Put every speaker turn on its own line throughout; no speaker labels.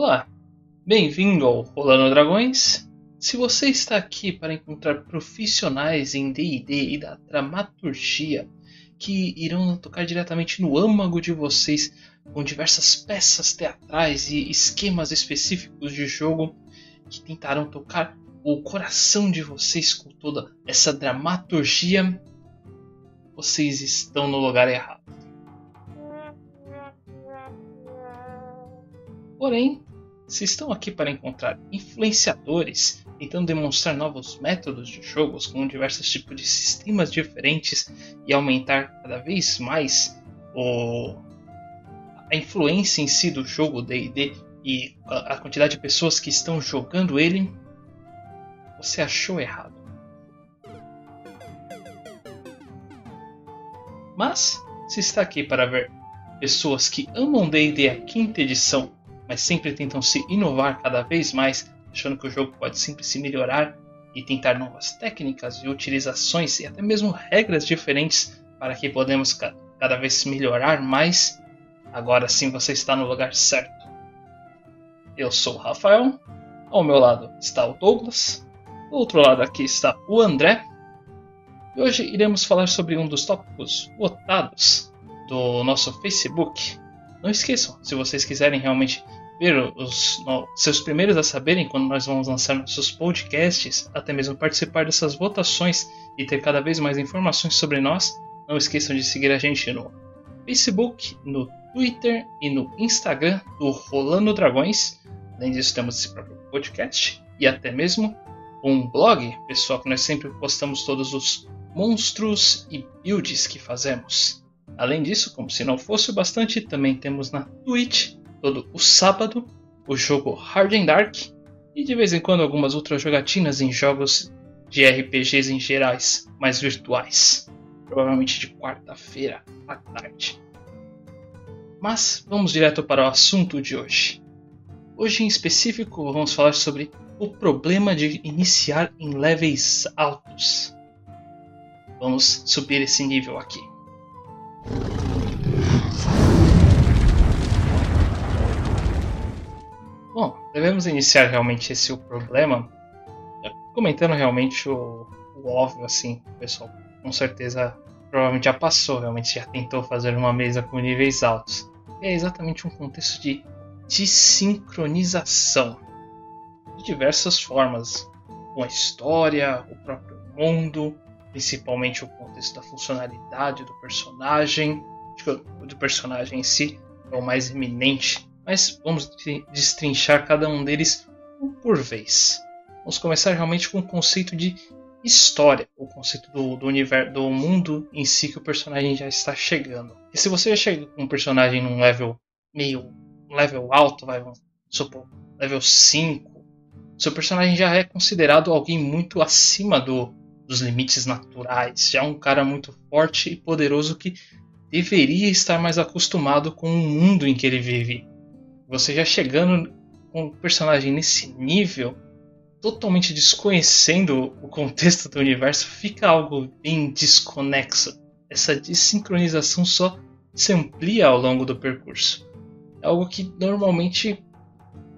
Olá, bem-vindo ao Rolando Dragões. Se você está aqui para encontrar profissionais em D&D e da dramaturgia que irão tocar diretamente no âmago de vocês com diversas peças teatrais e esquemas específicos de jogo que tentarão tocar o coração de vocês com toda essa dramaturgia, vocês estão no lugar errado. Porém, se estão aqui para encontrar influenciadores tentando demonstrar novos métodos de jogos com diversos tipos de sistemas diferentes e aumentar cada vez mais o, a influência em si do jogo D&D e a, quantidade de pessoas que estão jogando ele, você achou errado. Mas, se está aqui para ver pessoas que amam D&D a quinta edição mas sempre tentam se inovar cada vez mais, achando que o jogo pode sempre se melhorar e tentar novas técnicas e utilizações e até mesmo regras diferentes para que podemos cada vez melhorar mais. Agora sim você está no lugar certo. Eu sou o Rafael, ao meu lado está o Douglas, do outro lado aqui está o André. E hoje iremos falar sobre um dos tópicos votados do nosso Facebook. Não esqueçam, se vocês quiserem realmente ver os no, seus primeiros a saberem quando nós vamos lançar nossos podcasts, até mesmo participar dessas votações e ter cada vez mais informações sobre nós, não esqueçam de seguir a gente no Facebook, no Twitter e no Instagram do Rolando Dragões. Além disso, temos esse próprio podcast e até mesmo um blog, pessoal, que nós sempre postamos todos os monstros e builds que fazemos. Além disso, como se não fosse o bastante, também temos na Twitch todo o sábado o jogo Hard and Dark e de vez em quando algumas outras jogatinas em jogos de RPGs em gerais, mais virtuais, provavelmente de quarta-feira à tarde. Mas vamos direto para o assunto de hoje. Hoje em específico vamos falar sobre o problema de iniciar em levels altos. Vamos subir esse nível aqui. Bom, devemos iniciar realmente esse o problema comentando realmente o, o óbvio, assim, o pessoal com certeza provavelmente já passou, realmente já tentou fazer uma mesa com níveis altos. E é exatamente um contexto de desincronização de diversas formas, com a história, o próprio mundo, principalmente o contexto da funcionalidade do personagem, do personagem em si, é o mais eminente mas vamos destrinchar cada um deles um por vez. Vamos começar realmente com o conceito de história, o conceito do, do universo, do mundo em si que o personagem já está chegando. E se você já chega com um personagem num level meio level alto, vai, vamos supor, level 5, seu personagem já é considerado alguém muito acima do, dos limites naturais, já é um cara muito forte e poderoso que deveria estar mais acostumado com o mundo em que ele vive você já chegando com o personagem nesse nível, totalmente desconhecendo o contexto do universo, fica algo bem desconexo. Essa desincronização só se amplia ao longo do percurso. É algo que normalmente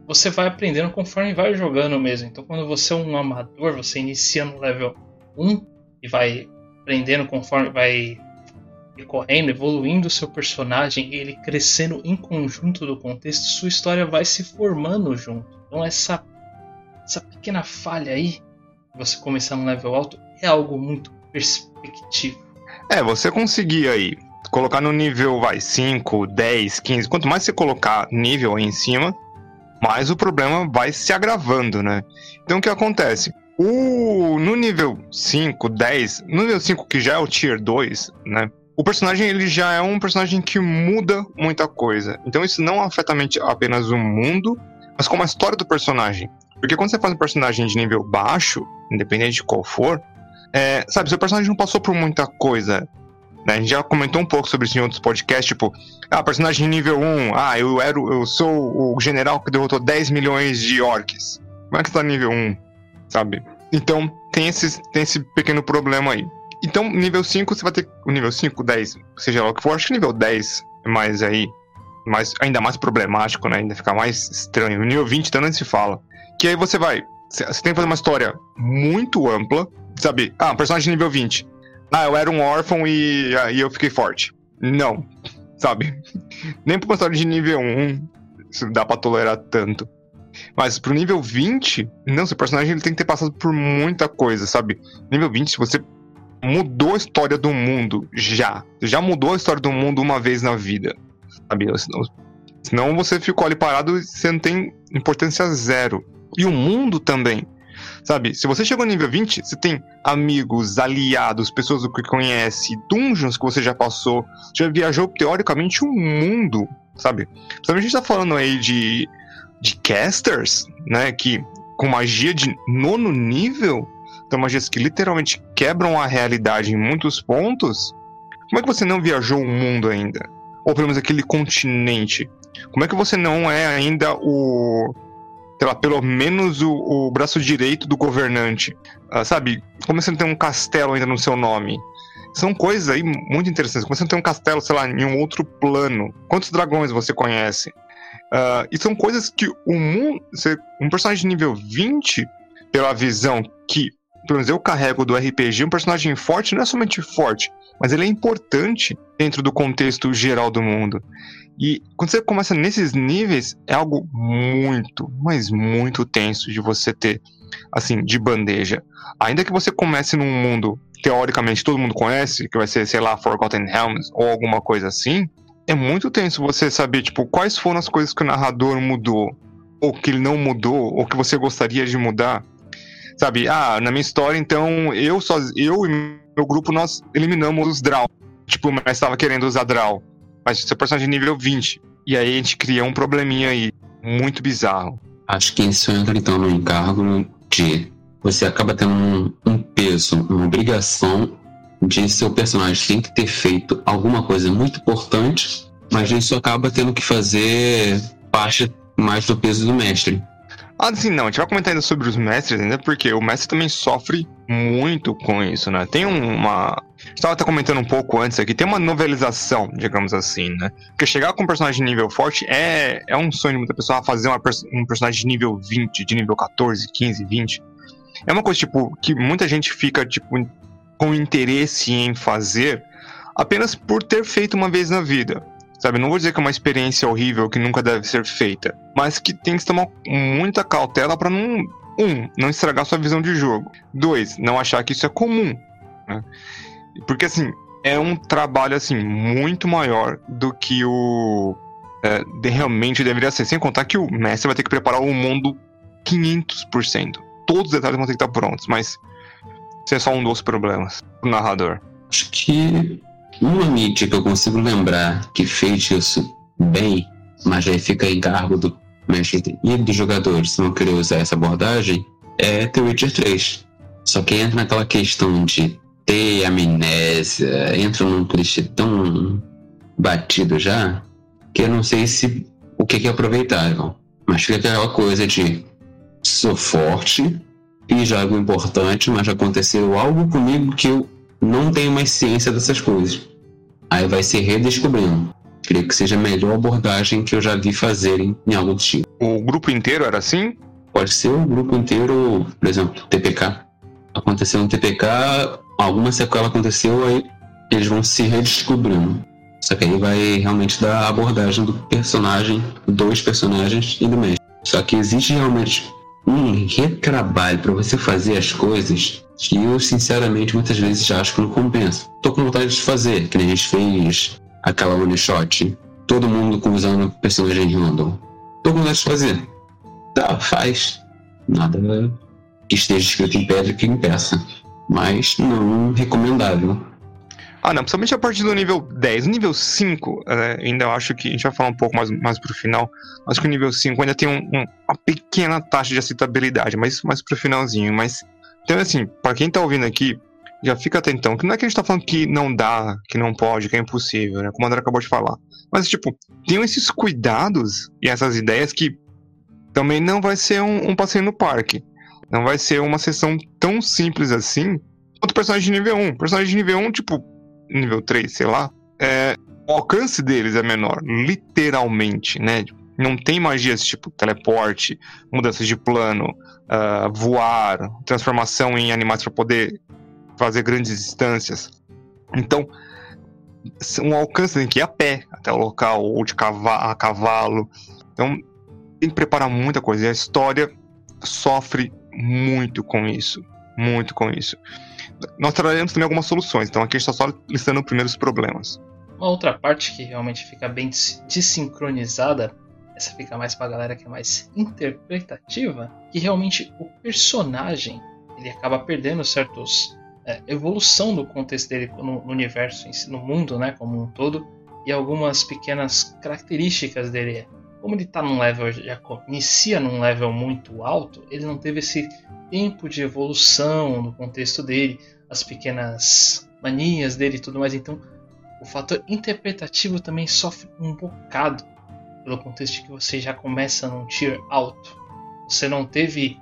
você vai aprendendo conforme vai jogando mesmo. Então, quando você é um amador, você inicia no level 1 e vai aprendendo conforme vai correndo, evoluindo o seu personagem, ele crescendo em conjunto do contexto, sua história vai se formando junto. Então essa essa pequena falha aí, você começar no level alto, é algo muito perspectivo.
É, você conseguir aí colocar no nível, vai, 5, 10, 15, quanto mais você colocar nível aí em cima, mais o problema vai se agravando, né? Então o que acontece? O, no nível 5, 10, no nível 5 que já é o tier 2, né? O personagem ele já é um personagem que muda muita coisa. Então isso não afeta apenas o mundo, mas como a história do personagem. Porque quando você faz um personagem de nível baixo, independente de qual for, é, sabe, seu personagem não passou por muita coisa. Né? A gente já comentou um pouco sobre isso em outros podcasts, tipo, ah, personagem nível 1, ah, eu, era, eu sou o general que derrotou 10 milhões de orcs. Como é que tá nível 1? Sabe? Então tem esse, tem esse pequeno problema aí. Então, nível 5, você vai ter. O nível 5, 10, seja lá o que for, acho que nível 10 é mais aí. mais, ainda mais problemático, né? Ainda fica mais estranho. O nível 20 então nem se fala. Que aí você vai. Você tem que fazer uma história muito ampla. Sabe? Ah, um personagem nível 20. Ah, eu era um órfão e aí eu fiquei forte. Não. Sabe? Nem pra uma história de nível 1 dá pra tolerar tanto. Mas pro nível 20, não, seu personagem ele tem que ter passado por muita coisa, sabe? Nível 20, se você mudou a história do mundo já, já mudou a história do mundo uma vez na vida, sabe? Senão, senão você ficou ali parado e você não tem importância zero. E o mundo também. Sabe, se você chegou no nível 20, você tem amigos, aliados, pessoas que conhece, dungeons que você já passou, já viajou teoricamente um mundo, sabe? Principalmente a gente tá falando aí de, de casters, né, que com magia de nono nível, então magias que literalmente quebram a realidade em muitos pontos. Como é que você não viajou o mundo ainda? Ou pelo menos aquele continente? Como é que você não é ainda o sei lá, pelo menos o, o braço direito do governante. Uh, sabe? Começando a ter um castelo ainda no seu nome. São coisas aí muito interessantes. Começando a ter um castelo, sei lá, em um outro plano. Quantos dragões você conhece? Uh, e são coisas que o mundo. Um personagem de nível 20, pela visão que, pelo menos eu carrego do RPG, um personagem forte não é somente forte, mas ele é importante dentro do contexto geral do mundo. E quando você começa nesses níveis, é algo muito, mas muito tenso de você ter, assim, de bandeja. Ainda que você comece num mundo, teoricamente, todo mundo conhece, que vai ser, sei lá, Forgotten Realms ou alguma coisa assim, é muito tenso você saber, tipo, quais foram as coisas que o narrador mudou, ou que ele não mudou, ou que você gostaria de mudar. Sabe, ah, na minha história, então, eu, só, eu e meu grupo, nós eliminamos os Draw. Tipo, mas estava querendo usar Draw mas seu personagem é nível 20. E aí a gente cria um probleminha aí, muito bizarro.
Acho que isso entra então no encargo de você acaba tendo um, um peso, uma obrigação de seu personagem tem que ter feito alguma coisa muito importante, mas isso acaba tendo que fazer parte mais do peso do mestre.
Ah, sim, não. A gente vai comentar ainda sobre os mestres ainda, porque o mestre também sofre muito com isso, né? Tem uma. Estava até comentando um pouco antes aqui, tem uma novelização, digamos assim, né? Porque chegar com um personagem de nível forte é, é um sonho de muita pessoa fazer uma, um personagem de nível 20, de nível 14, 15, 20. É uma coisa, tipo, que muita gente fica, tipo, com interesse em fazer apenas por ter feito uma vez na vida. Sabe, não vou dizer que é uma experiência horrível que nunca deve ser feita, mas que tem que tomar muita cautela para não um, não estragar sua visão de jogo. Dois, não achar que isso é comum. Né? Porque assim, é um trabalho assim muito maior do que o é, de, realmente deveria ser. Sem contar que o mestre vai ter que preparar o mundo 500%. Todos os detalhes vão ter que estar prontos, mas isso é só um dos problemas pro narrador.
Acho que uma mídia que eu consigo lembrar que fez isso bem, mas aí fica em cargo do mestre e dos jogadores, se não querer usar essa abordagem, é The Witcher 3. Só que entra naquela questão de ter amnésia, entra num clichê tão batido já, que eu não sei se o que é aproveitável. Mas fica aquela coisa de sou forte, fiz algo importante, mas aconteceu algo comigo que eu não tenho mais ciência dessas coisas. Aí vai se redescobrindo. Creio que seja a melhor abordagem que eu já vi fazerem em algo do tipo.
O grupo inteiro era assim?
Pode ser o grupo inteiro, por exemplo, TPK. Aconteceu um TPK, alguma sequela aconteceu, aí eles vão se redescobrindo. Só que aí vai realmente dar a abordagem do personagem, dos personagens e do mestre. Só que existe realmente um retrabalho para você fazer as coisas que eu, sinceramente, muitas vezes acho que não compensa. Tô com vontade de fazer, que nem a gente fez aquela one shot. Todo mundo usando personagem random. Tô com vontade de fazer. Tá, faz. Nada que esteja escrito em pedra que impeça. Mas não recomendável.
Ah, não, principalmente a partir do nível 10. No nível 5, é, ainda acho que a gente vai falar um pouco mais, mais pro final. Acho que o nível 5 ainda tem um, um, uma pequena taxa de aceitabilidade, mas mais pro finalzinho. Mas então, assim, para quem tá ouvindo aqui, já fica atentão, que não é que a gente tá falando que não dá, que não pode, que é impossível, né? Como o André acabou de falar. Mas, tipo, tem esses cuidados e essas ideias que também não vai ser um, um passeio no parque. Não vai ser uma sessão tão simples assim quanto personagem de nível 1. Personagem de nível 1, tipo, nível 3, sei lá, é, o alcance deles é menor, literalmente, né? Não tem magias tipo teleporte, mudanças de plano, uh, voar, transformação em animais para poder fazer grandes distâncias. Então, um alcance tem que ir a pé até o local, ou de cavalo, a cavalo. Então, tem que preparar muita coisa. E a história sofre muito com isso. Muito com isso. Nós trabalhamos também algumas soluções, então aqui a gente está só listando os primeiros problemas.
Uma outra parte que realmente fica bem desincronizada, essa fica mais pra galera que é mais interpretativa, que realmente o personagem ele acaba perdendo certos é, evolução do contexto dele no, no universo, no mundo, né, como um todo, e algumas pequenas características dele. Como ele está num level, já inicia num level muito alto, ele não teve esse tempo de evolução no contexto dele, as pequenas manias dele e tudo mais. Então, o fator interpretativo também sofre um bocado pelo contexto de que você já começa num tier alto. Você não teve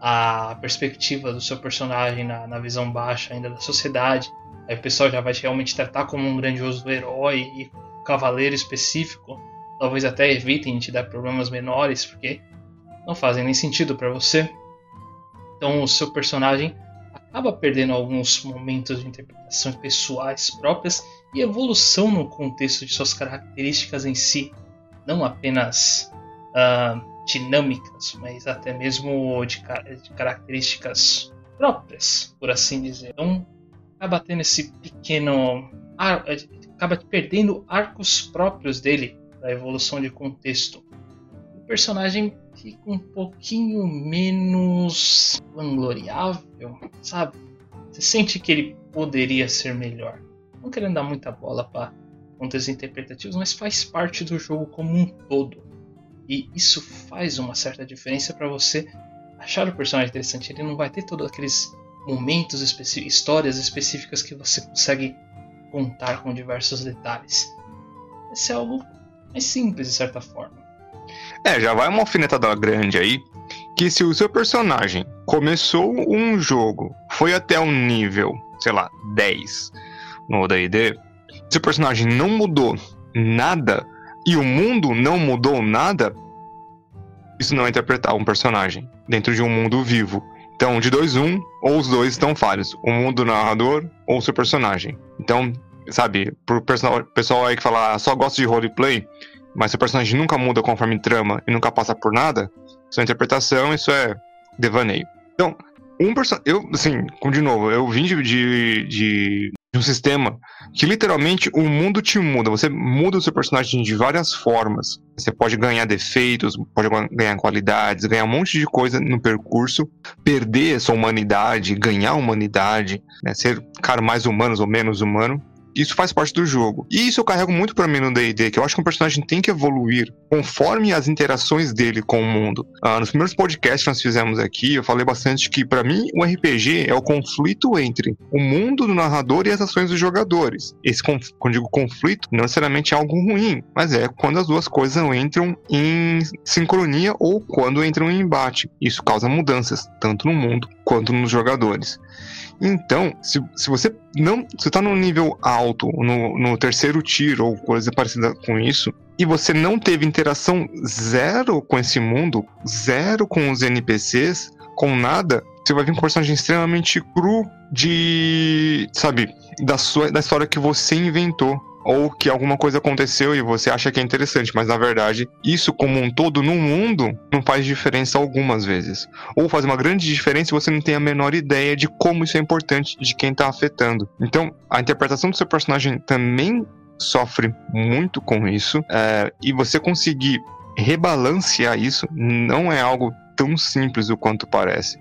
a perspectiva do seu personagem na, na visão baixa ainda da sociedade. Aí o pessoal já vai realmente tratar como um grandioso herói e cavaleiro específico. Talvez até evitem te dar problemas menores, porque não fazem nem sentido para você. Então o seu personagem acaba perdendo alguns momentos de interpretação pessoais próprias e evolução no contexto de suas características em si, não apenas uh, dinâmicas, mas até mesmo de, de características próprias, por assim dizer. Então, acaba tendo esse pequeno. Ar, acaba perdendo arcos próprios dele da evolução de contexto. O personagem fica um pouquinho menos vangloriável, sabe? Você sente que ele poderia ser melhor. Não querendo dar muita bola para contextos interpretativos, mas faz parte do jogo como um todo. E isso faz uma certa diferença para você achar o personagem interessante. Ele não vai ter todos aqueles momentos, histórias específicas que você consegue contar com diversos detalhes. Esse é algo mais simples, de certa forma.
É, já vai uma alfinetada grande aí. Que se o seu personagem começou um jogo, foi até um nível, sei lá, 10 no DD, se o personagem não mudou nada, e o mundo não mudou nada, isso não é interpretar um personagem dentro de um mundo vivo. Então, de dois, um, ou os dois estão falhos. O mundo do narrador ou o seu personagem. Então, sabe, pro pessoal aí que fala, ah, só gosta de roleplay, mas seu personagem nunca muda conforme trama e nunca passa por nada, é interpretação, isso é devaneio. Então, um personagem. Eu, assim, de novo, eu vim de, de, de um sistema que literalmente o mundo te muda. Você muda o seu personagem de várias formas. Você pode ganhar defeitos, pode ganhar qualidades, ganhar um monte de coisa no percurso, perder sua humanidade, ganhar humanidade, né? ser cara mais humanos ou menos humano. Isso faz parte do jogo. E isso eu carrego muito para mim no D&D, que eu acho que um personagem tem que evoluir conforme as interações dele com o mundo. Ah, nos primeiros podcasts que nós fizemos aqui, eu falei bastante que para mim o RPG é o conflito entre o mundo do narrador e as ações dos jogadores. Esse quando digo conflito, não necessariamente é algo ruim, mas é quando as duas coisas entram em sincronia ou quando entram em embate. Isso causa mudanças tanto no mundo quanto nos jogadores. Então, se, se você não. Se tá num nível alto, no, no terceiro tiro ou coisa parecida com isso, e você não teve interação zero com esse mundo, zero com os NPCs, com nada, você vai vir com um personagem extremamente cru de. sabe, da, sua, da história que você inventou ou que alguma coisa aconteceu e você acha que é interessante, mas na verdade, isso como um todo no mundo não faz diferença algumas vezes. Ou faz uma grande diferença e você não tem a menor ideia de como isso é importante de quem está afetando. Então, a interpretação do seu personagem também sofre muito com isso, é, e você conseguir rebalancear isso não é algo tão simples o quanto parece.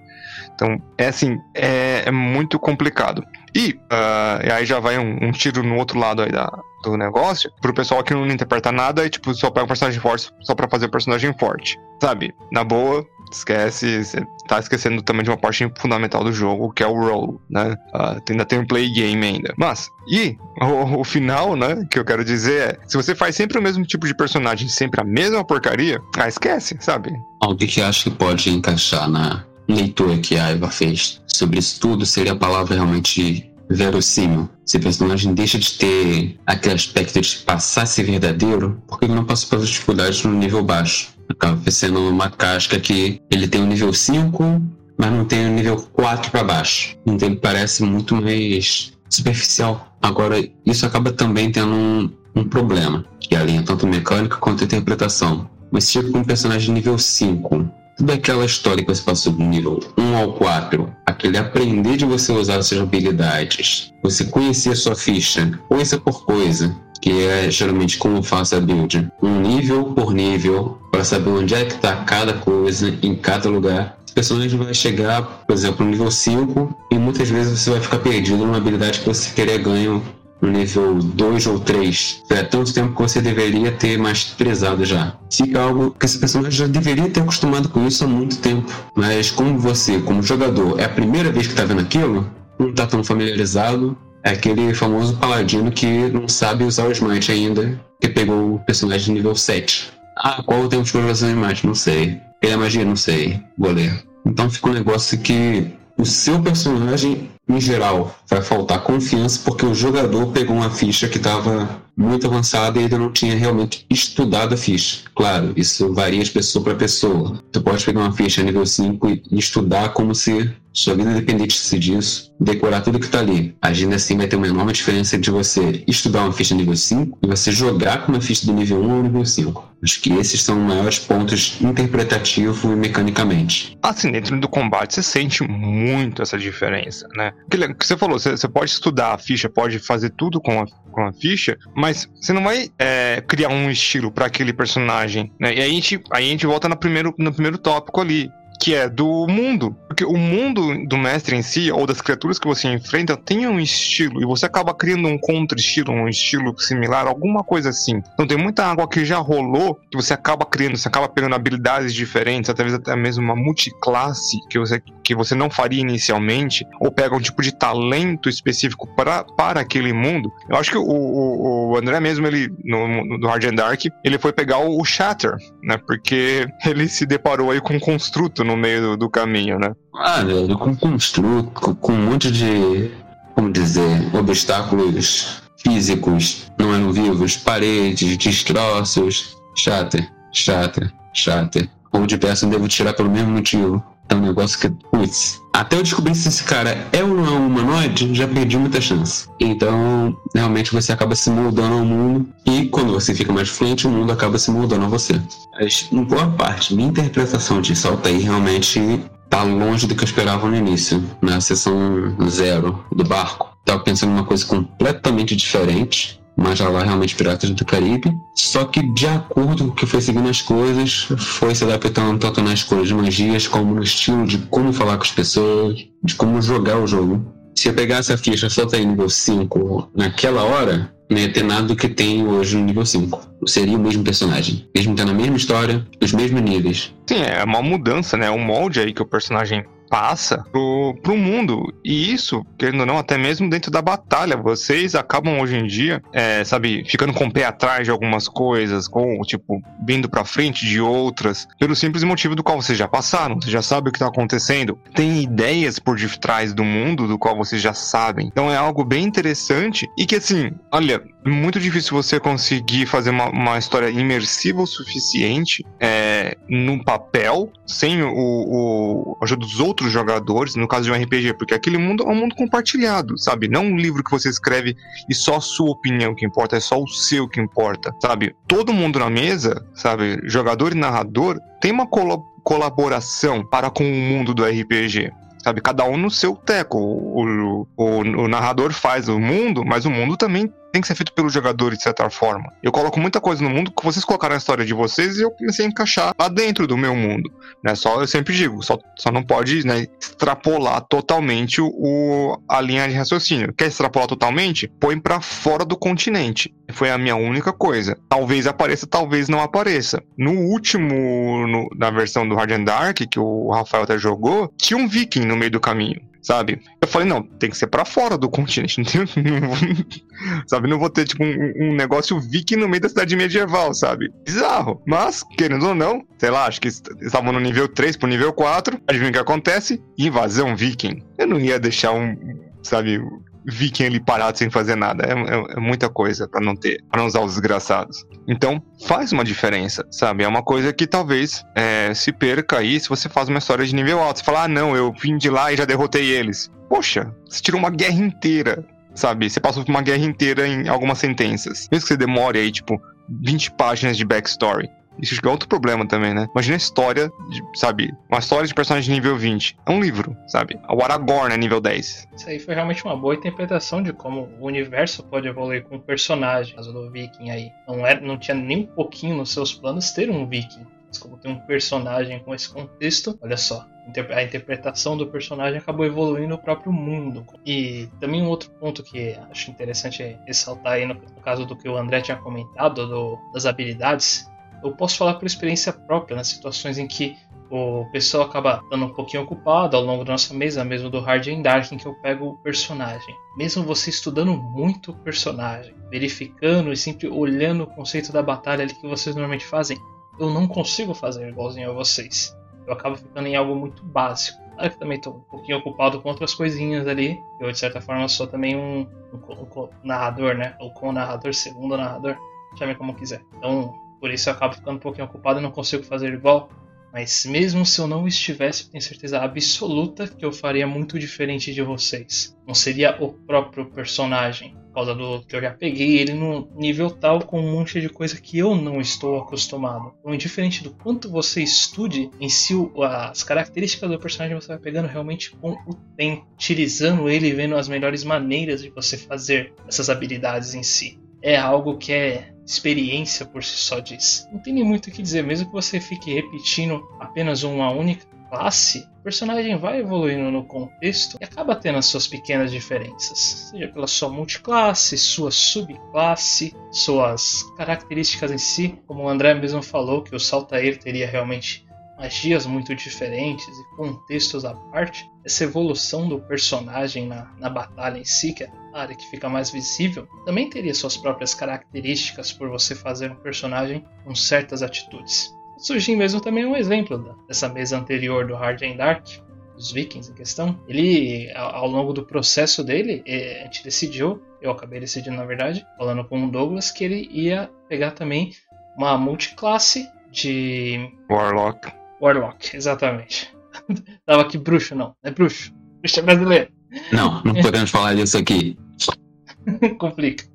Então, é assim, é, é muito complicado. E, uh, e aí já vai um, um, tiro no outro lado aí da, do negócio, pro pessoal que não interpreta nada e, tipo, só pega um personagem forte só pra fazer um personagem forte. Sabe? Na boa, esquece, você tá esquecendo também de uma parte fundamental do jogo, que é o role, né? Uh, ainda tem um play game ainda. Mas, e o, o, final, né, que eu quero dizer é, se você faz sempre o mesmo tipo de personagem, sempre a mesma porcaria, ah, esquece, sabe?
Algo que acho que pode encaixar na leitura que a Eva fez sobre isso tudo seria a palavra realmente verossímil. Se o personagem deixa de ter aquele aspecto de passar a ser verdadeiro, porque ele não passa pelas dificuldades no nível baixo. Acaba sendo uma casca que ele tem o nível 5, mas não tem o nível 4 para baixo. Então ele parece muito mais superficial. Agora, isso acaba também tendo um, um problema, que é a linha tanto mecânica quanto interpretação. Mas chega com um personagem nível 5, toda aquela história que você passou do nível 1 ao 4, aquele aprender de você usar suas habilidades, você conhecer a sua ficha, coisa por coisa, que é geralmente como faço a build, um nível por nível, para saber onde é que está cada coisa em cada lugar. O personagem vai chegar, por exemplo, no nível 5 e muitas vezes você vai ficar perdido numa habilidade que você queria ganhar no nível 2 ou 3. É tanto tempo que você deveria ter masterizado já. Fica algo que esse personagem já deveria ter acostumado com isso há muito tempo. Mas como você, como jogador, é a primeira vez que está vendo aquilo, não está tão familiarizado, é aquele famoso paladino que não sabe usar o smite ainda, que pegou o personagem nível 7. Ah, qual o tempo de conversão de smite? Não sei. Ele é magia? Não sei. Vou ler. Então fica um negócio que o seu personagem, em geral, vai faltar confiança porque o jogador pegou uma ficha que estava muito avançada e ainda não tinha realmente estudado a ficha. Claro, isso varia de pessoa para pessoa. Tu pode pegar uma ficha nível 5 e estudar como se sua vida dependesse disso, decorar tudo que está ali. Agindo assim vai ter uma enorme diferença de você estudar uma ficha nível 5 e você jogar com uma ficha do nível 1 ou nível 5. Acho que esses são os maiores pontos interpretativo e mecanicamente.
Assim, dentro do combate você sente muito essa diferença, né? O que você falou, você, você pode estudar a ficha, pode fazer tudo com a, com a ficha, mas você não vai é, criar um estilo para aquele personagem, né? E aí a gente, aí a gente volta no primeiro, no primeiro tópico ali que é do mundo. Porque o mundo do mestre em si, ou das criaturas que você enfrenta, tem um estilo, e você acaba criando um contra-estilo, um estilo similar, alguma coisa assim. Então tem muita água que já rolou, que você acaba criando, você acaba pegando habilidades diferentes, talvez até mesmo uma multiclasse que você, que você não faria inicialmente, ou pega um tipo de talento específico pra, para aquele mundo. Eu acho que o, o, o André mesmo, ele, no, no Hard and Dark, ele foi pegar o, o Shatter, né? Porque ele se deparou aí com um construto no meio do, do caminho, né?
Ah, velho, com construto, com, com um monte de, como dizer, obstáculos físicos, não eram vivos, paredes, destroços, chatter, chatter, chatter. Ou de peça eu devo tirar pelo mesmo motivo. É um negócio que, putz, até eu descobrir se esse cara é ou não é um humanoide, já perdi muita chance. Então, realmente você acaba se moldando ao mundo e quando você fica mais fluente, o mundo acaba se moldando a você. Mas, em boa parte, minha interpretação de aí realmente tá longe do que eu esperava no início, na sessão zero do barco. Tava pensando em uma coisa completamente diferente mas lá realmente Piratas do Caribe. Só que de acordo com o que foi seguindo as coisas, foi se adaptando tanto na escolha de magias, como no estilo de como falar com as pessoas, de como jogar o jogo. Se eu pegasse a ficha só tá em nível 5 naquela hora, não ia ter nada do que tem hoje no nível 5. Seria o mesmo personagem. Mesmo tendo a mesma história, os mesmos níveis.
Sim, é uma mudança, né? Um molde aí que o personagem passa pro, pro mundo. E isso, querendo ou não, até mesmo dentro da batalha. Vocês acabam hoje em dia, é, sabe, ficando com o pé atrás de algumas coisas, com, tipo, vindo pra frente de outras, pelo simples motivo do qual vocês já passaram, vocês já sabem o que tá acontecendo. Tem ideias por detrás do mundo do qual vocês já sabem. Então é algo bem interessante e que, assim, olha, muito difícil você conseguir fazer uma, uma história imersiva o suficiente é, no papel, sem o, o, ajuda dos outros jogadores, no caso de um RPG, porque aquele mundo é um mundo compartilhado, sabe? Não um livro que você escreve e só a sua opinião que importa, é só o seu que importa, sabe? Todo mundo na mesa, sabe? Jogador e narrador tem uma colaboração para com o mundo do RPG sabe? Cada um no seu teco. O, o, o, narrador faz o mundo, mas o mundo também tem que ser feito pelos jogadores, de certa forma. Eu coloco muita coisa no mundo que vocês colocaram a história de vocês e eu comecei a encaixar lá dentro do meu mundo. Né? Só eu sempre digo, só, só não pode né, extrapolar totalmente o, a linha de raciocínio. Quer extrapolar totalmente? Põe para fora do continente. Foi a minha única coisa. Talvez apareça, talvez não apareça. No último, no, na versão do Hard and Dark, que o Rafael até jogou, tinha um viking no meio do caminho sabe? Eu falei, não, tem que ser para fora do continente, sabe? Não vou ter, tipo, um, um, negócio viking no meio da cidade medieval, sabe? Bizarro. Mas, querendo ou não, sei lá, acho que estavam no nível 3 pro nível 4, adivinha o que acontece? Invasão viking. Eu não ia deixar um, sabe, viking ali parado sem fazer nada. É, é, é muita coisa para não ter, para não usar os desgraçados. Então, faz uma diferença, sabe? É uma coisa que talvez é, se perca aí se você faz uma história de nível alto. Você fala, ah, não, eu vim de lá e já derrotei eles. Poxa, você tirou uma guerra inteira, sabe? Você passou por uma guerra inteira em algumas sentenças. Mesmo que você demore aí, tipo, 20 páginas de backstory. Isso é outro problema também, né? Imagina a história, de, sabe? Uma história de personagem nível 20. É um livro, sabe? O Aragorn é nível 10.
Isso aí foi realmente uma boa interpretação de como o universo pode evoluir com um personagem. Caso do Viking aí. Não, era, não tinha nem um pouquinho nos seus planos ter um Viking. Mas como tem um personagem com esse contexto, olha só. A interpretação do personagem acabou evoluindo o próprio mundo. E também um outro ponto que acho interessante ressaltar aí no caso do que o André tinha comentado, do, das habilidades eu posso falar por experiência própria, nas situações em que o pessoal acaba estando um pouquinho ocupado ao longo da nossa mesa, mesmo do Hard and Dark, em que eu pego o personagem. Mesmo você estudando muito o personagem, verificando e sempre olhando o conceito da batalha ali que vocês normalmente fazem, eu não consigo fazer igualzinho a vocês. Eu acabo ficando em algo muito básico. Claro que também estou um pouquinho ocupado com outras coisinhas ali. Eu, de certa forma, sou também um, um, um narrador, né? Ou com-narrador, segundo narrador. Chame como quiser. Então, por isso eu acabo ficando um pouquinho ocupado e não consigo fazer igual. Mas mesmo se eu não estivesse, tenho certeza absoluta que eu faria muito diferente de vocês. Não seria o próprio personagem, por causa do que eu já peguei ele no nível tal com um monte de coisa que eu não estou acostumado. Então, indiferente do quanto você estude em si as características do personagem, você vai pegando realmente com o tempo, utilizando ele e vendo as melhores maneiras de você fazer essas habilidades em si. É algo que é experiência por si só diz. Não tem nem muito o que dizer, mesmo que você fique repetindo apenas uma única classe, o personagem vai evoluindo no contexto e acaba tendo as suas pequenas diferenças, seja pela sua multiclasse, sua subclasse, suas características em si, como o André mesmo falou que o Saltair teria realmente magias muito diferentes e contextos à parte, essa evolução do personagem na, na batalha em si, que é a área que fica mais visível, também teria suas próprias características por você fazer um personagem com certas atitudes. Surgin mesmo também um exemplo dessa mesa anterior do Hard and Dark, dos Vikings em questão. Ele, ao longo do processo dele, é, a gente decidiu, eu acabei decidindo na verdade, falando com o Douglas, que ele ia pegar também uma multiclasse de
Warlock
Warlock, exatamente. Tava aqui bruxo, não. É bruxo. Bruxo é brasileiro.
Não, não podemos falar disso aqui.
Complica.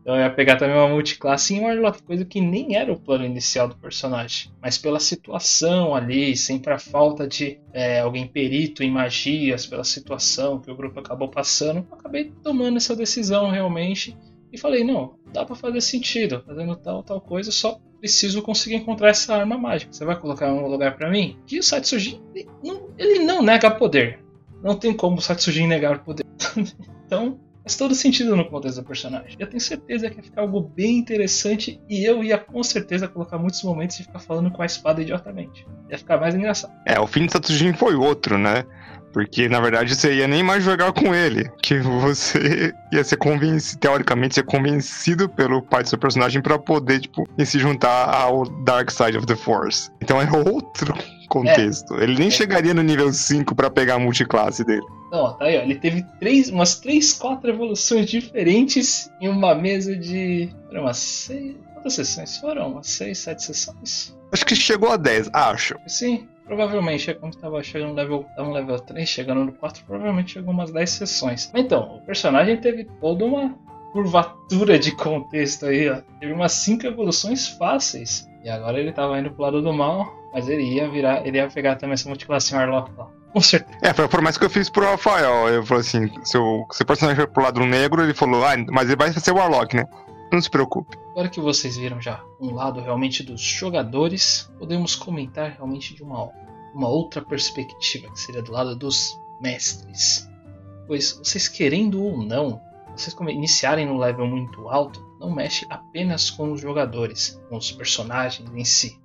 Então eu ia pegar também uma multiclasse em Warlock, coisa que nem era o plano inicial do personagem. Mas pela situação ali, sempre a falta de é, alguém perito em magias, pela situação que o grupo acabou passando, acabei tomando essa decisão realmente. E falei, não, dá para fazer sentido, fazendo tal, tal coisa, só preciso conseguir encontrar essa arma mágica. Você vai colocar em um lugar para mim? E o Satsujin, ele não, ele não nega poder. Não tem como o Satsujin negar o poder. então, faz todo sentido no contexto do personagem. Eu tenho certeza que ia ficar algo bem interessante e eu ia com certeza colocar muitos momentos de ficar falando com a espada idiotamente. Ia ficar mais engraçado.
É, o fim do Satsujin foi outro, né? Porque, na verdade, você ia nem mais jogar com ele. Que você ia ser convencido, teoricamente, ser convencido pelo pai do seu personagem para poder, tipo, se juntar ao Dark Side of the Force. Então é outro contexto. É. Ele nem é. chegaria no nível 5 para pegar a multiclasse dele.
Não, tá aí, ó. Ele teve três, umas 3, 4 evoluções diferentes em uma mesa de. Foram umas 6. Quantas sessões foram? Umas 6, 7 sessões?
Acho que chegou a 10, acho.
Sim, Provavelmente, é quando estava chegando no level, no level 3, chegando no 4, provavelmente chegou umas 10 sessões. Então, o personagem teve toda uma curvatura de contexto aí, ó. Teve umas 5 evoluções fáceis. E agora ele estava indo pro lado do mal, mas ele ia virar, ele ia pegar também essa multiplação Warlock lá. Com certeza.
É, foi por mais que eu fiz pro Rafael. Eu falei assim, se o, se o personagem for pro lado negro, ele falou, ah, mas ele vai ser o Warlock, né? Não se preocupe.
Agora que vocês viram já um lado realmente dos jogadores, podemos comentar realmente de uma, uma outra perspectiva, que seria do lado dos mestres. Pois vocês querendo ou não, vocês iniciarem no level muito alto, não mexe apenas com os jogadores, com os personagens em si,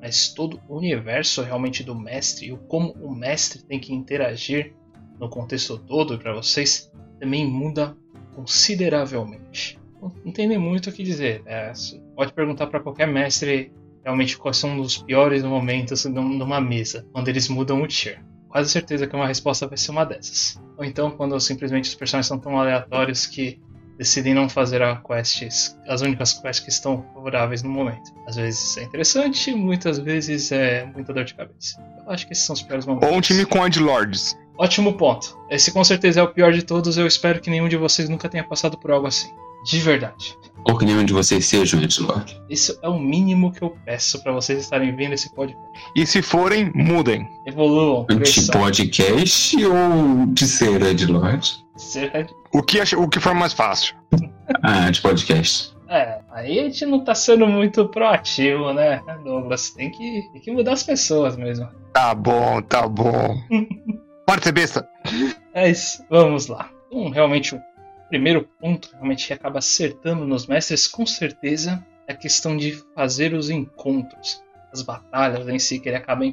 mas todo o universo realmente do mestre e o como o mestre tem que interagir no contexto todo para vocês também muda consideravelmente não tem nem muito o que dizer. É, pode perguntar para qualquer mestre realmente quais são os piores momentos numa mesa, quando eles mudam o tier. quase certeza que uma resposta vai ser uma dessas. Ou então quando simplesmente os personagens são tão aleatórios que decidem não fazer a quests, as únicas quests que estão favoráveis no momento. Às vezes é interessante, muitas vezes é muita dor de cabeça. Eu acho que esses são os piores momentos.
Ou um time com Lords.
Ótimo ponto. Esse com certeza é o pior de todos. Eu espero que nenhum de vocês nunca tenha passado por algo assim. De verdade.
Ou que nenhum de vocês seja um Edgelord.
Isso é o mínimo que eu peço para vocês estarem vendo esse podcast.
E se forem, mudem.
Evoluam.
Anti-podcast ou de ser Edgelord?
O que, o que for mais fácil.
ah, de podcast.
É, aí a gente não tá sendo muito proativo, né, Douglas? Tem que, tem que mudar as pessoas mesmo.
Tá bom, tá bom. Pode ser besta.
É isso, vamos lá. Um, realmente, o primeiro ponto realmente que acaba acertando nos mestres, com certeza, é a questão de fazer os encontros. As batalhas em si que ele acaba,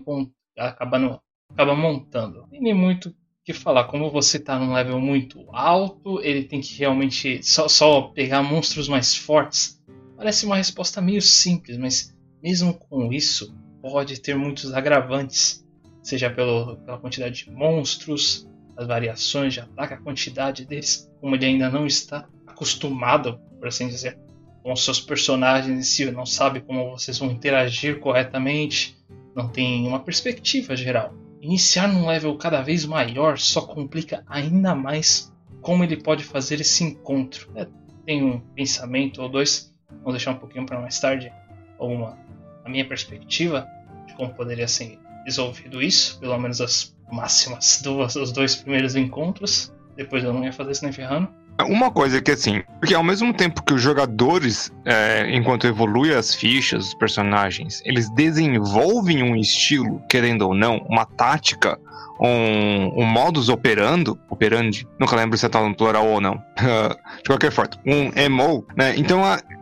acaba, no, acaba montando. nem muito que falar, como você tá num level muito alto, ele tem que realmente só, só pegar monstros mais fortes. Parece uma resposta meio simples, mas mesmo com isso, pode ter muitos agravantes, seja pelo, pela quantidade de monstros, as variações de ataque, a quantidade deles, como ele ainda não está acostumado, por assim dizer, com os seus personagens em si, não sabe como vocês vão interagir corretamente, não tem uma perspectiva geral. Iniciar num level cada vez maior só complica ainda mais como ele pode fazer esse encontro. É, tem um pensamento ou dois, vou deixar um pouquinho para mais tarde, alguma a minha perspectiva de como poderia ser resolvido isso, pelo menos as máximas duas, os dois primeiros encontros. Depois eu não ia fazer isso nem ferrando.
Uma coisa que assim, porque ao mesmo tempo que os jogadores, é, enquanto evolui as fichas, os personagens, eles desenvolvem um estilo, querendo ou não, uma tática, um, um modus operando, operandi, nunca lembro se tá no plural ou não, de qualquer forma, um MO, né? Então,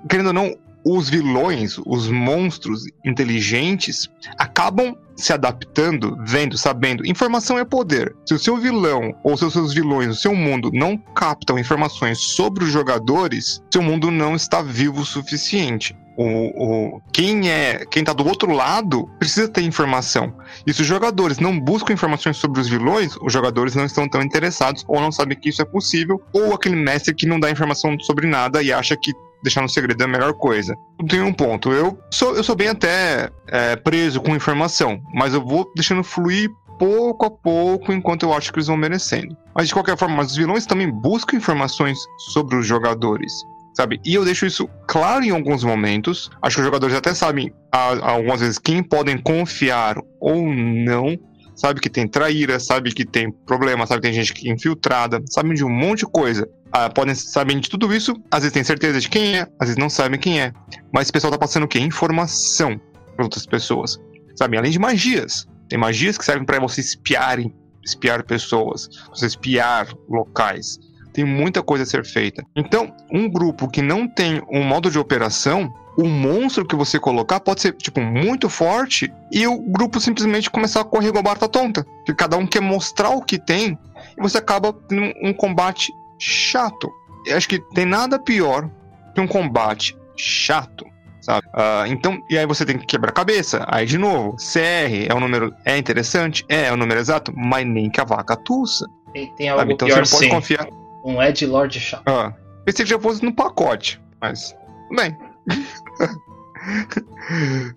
querendo ou não, os vilões, os monstros inteligentes, acabam se adaptando, vendo, sabendo. Informação é poder. Se o seu vilão ou se os seus vilões, o seu mundo não captam informações sobre os jogadores, seu mundo não está vivo o suficiente. O, o, quem é quem tá do outro lado precisa ter informação. E se os jogadores não buscam informações sobre os vilões, os jogadores não estão tão interessados ou não sabem que isso é possível, ou aquele mestre que não dá informação sobre nada e acha que deixar no segredo é a melhor coisa. Tem um ponto. Eu sou, eu sou bem até é, preso com informação, mas eu vou deixando fluir pouco a pouco enquanto eu acho que eles vão merecendo. Mas de qualquer forma, os vilões também buscam informações sobre os jogadores. Sabe? E eu deixo isso claro em alguns momentos. Acho que os jogadores até sabem, algumas vezes, quem podem confiar ou não sabe que tem traíra, sabe que tem problema, sabe que tem gente é infiltrada, sabem de um monte de coisa. Ah, podem saber de tudo isso, às vezes tem certeza de quem é, às vezes não sabem quem é. Mas o pessoal tá passando o quê? Informação para outras pessoas. Sabe? Além de magias. Tem magias que servem para você espiar, espiar pessoas, você espiar locais. Tem muita coisa a ser feita. Então, um grupo que não tem um modo de operação o monstro que você colocar pode ser, tipo, muito forte e o grupo simplesmente começar a correr igual barata tonta. Que cada um quer mostrar o que tem e você acaba tendo um combate chato. Eu acho que tem nada pior que um combate chato. Sabe? Uh, então, e aí você tem que quebrar a cabeça. Aí, de novo, CR é um número. É interessante? É, é o número exato, mas nem que a vaca tussa.
Tem, tem algo Então pior, você não pode sim. confiar. Um Ed Lord chato.
Ah, pensei que já fosse no pacote, mas. Bem,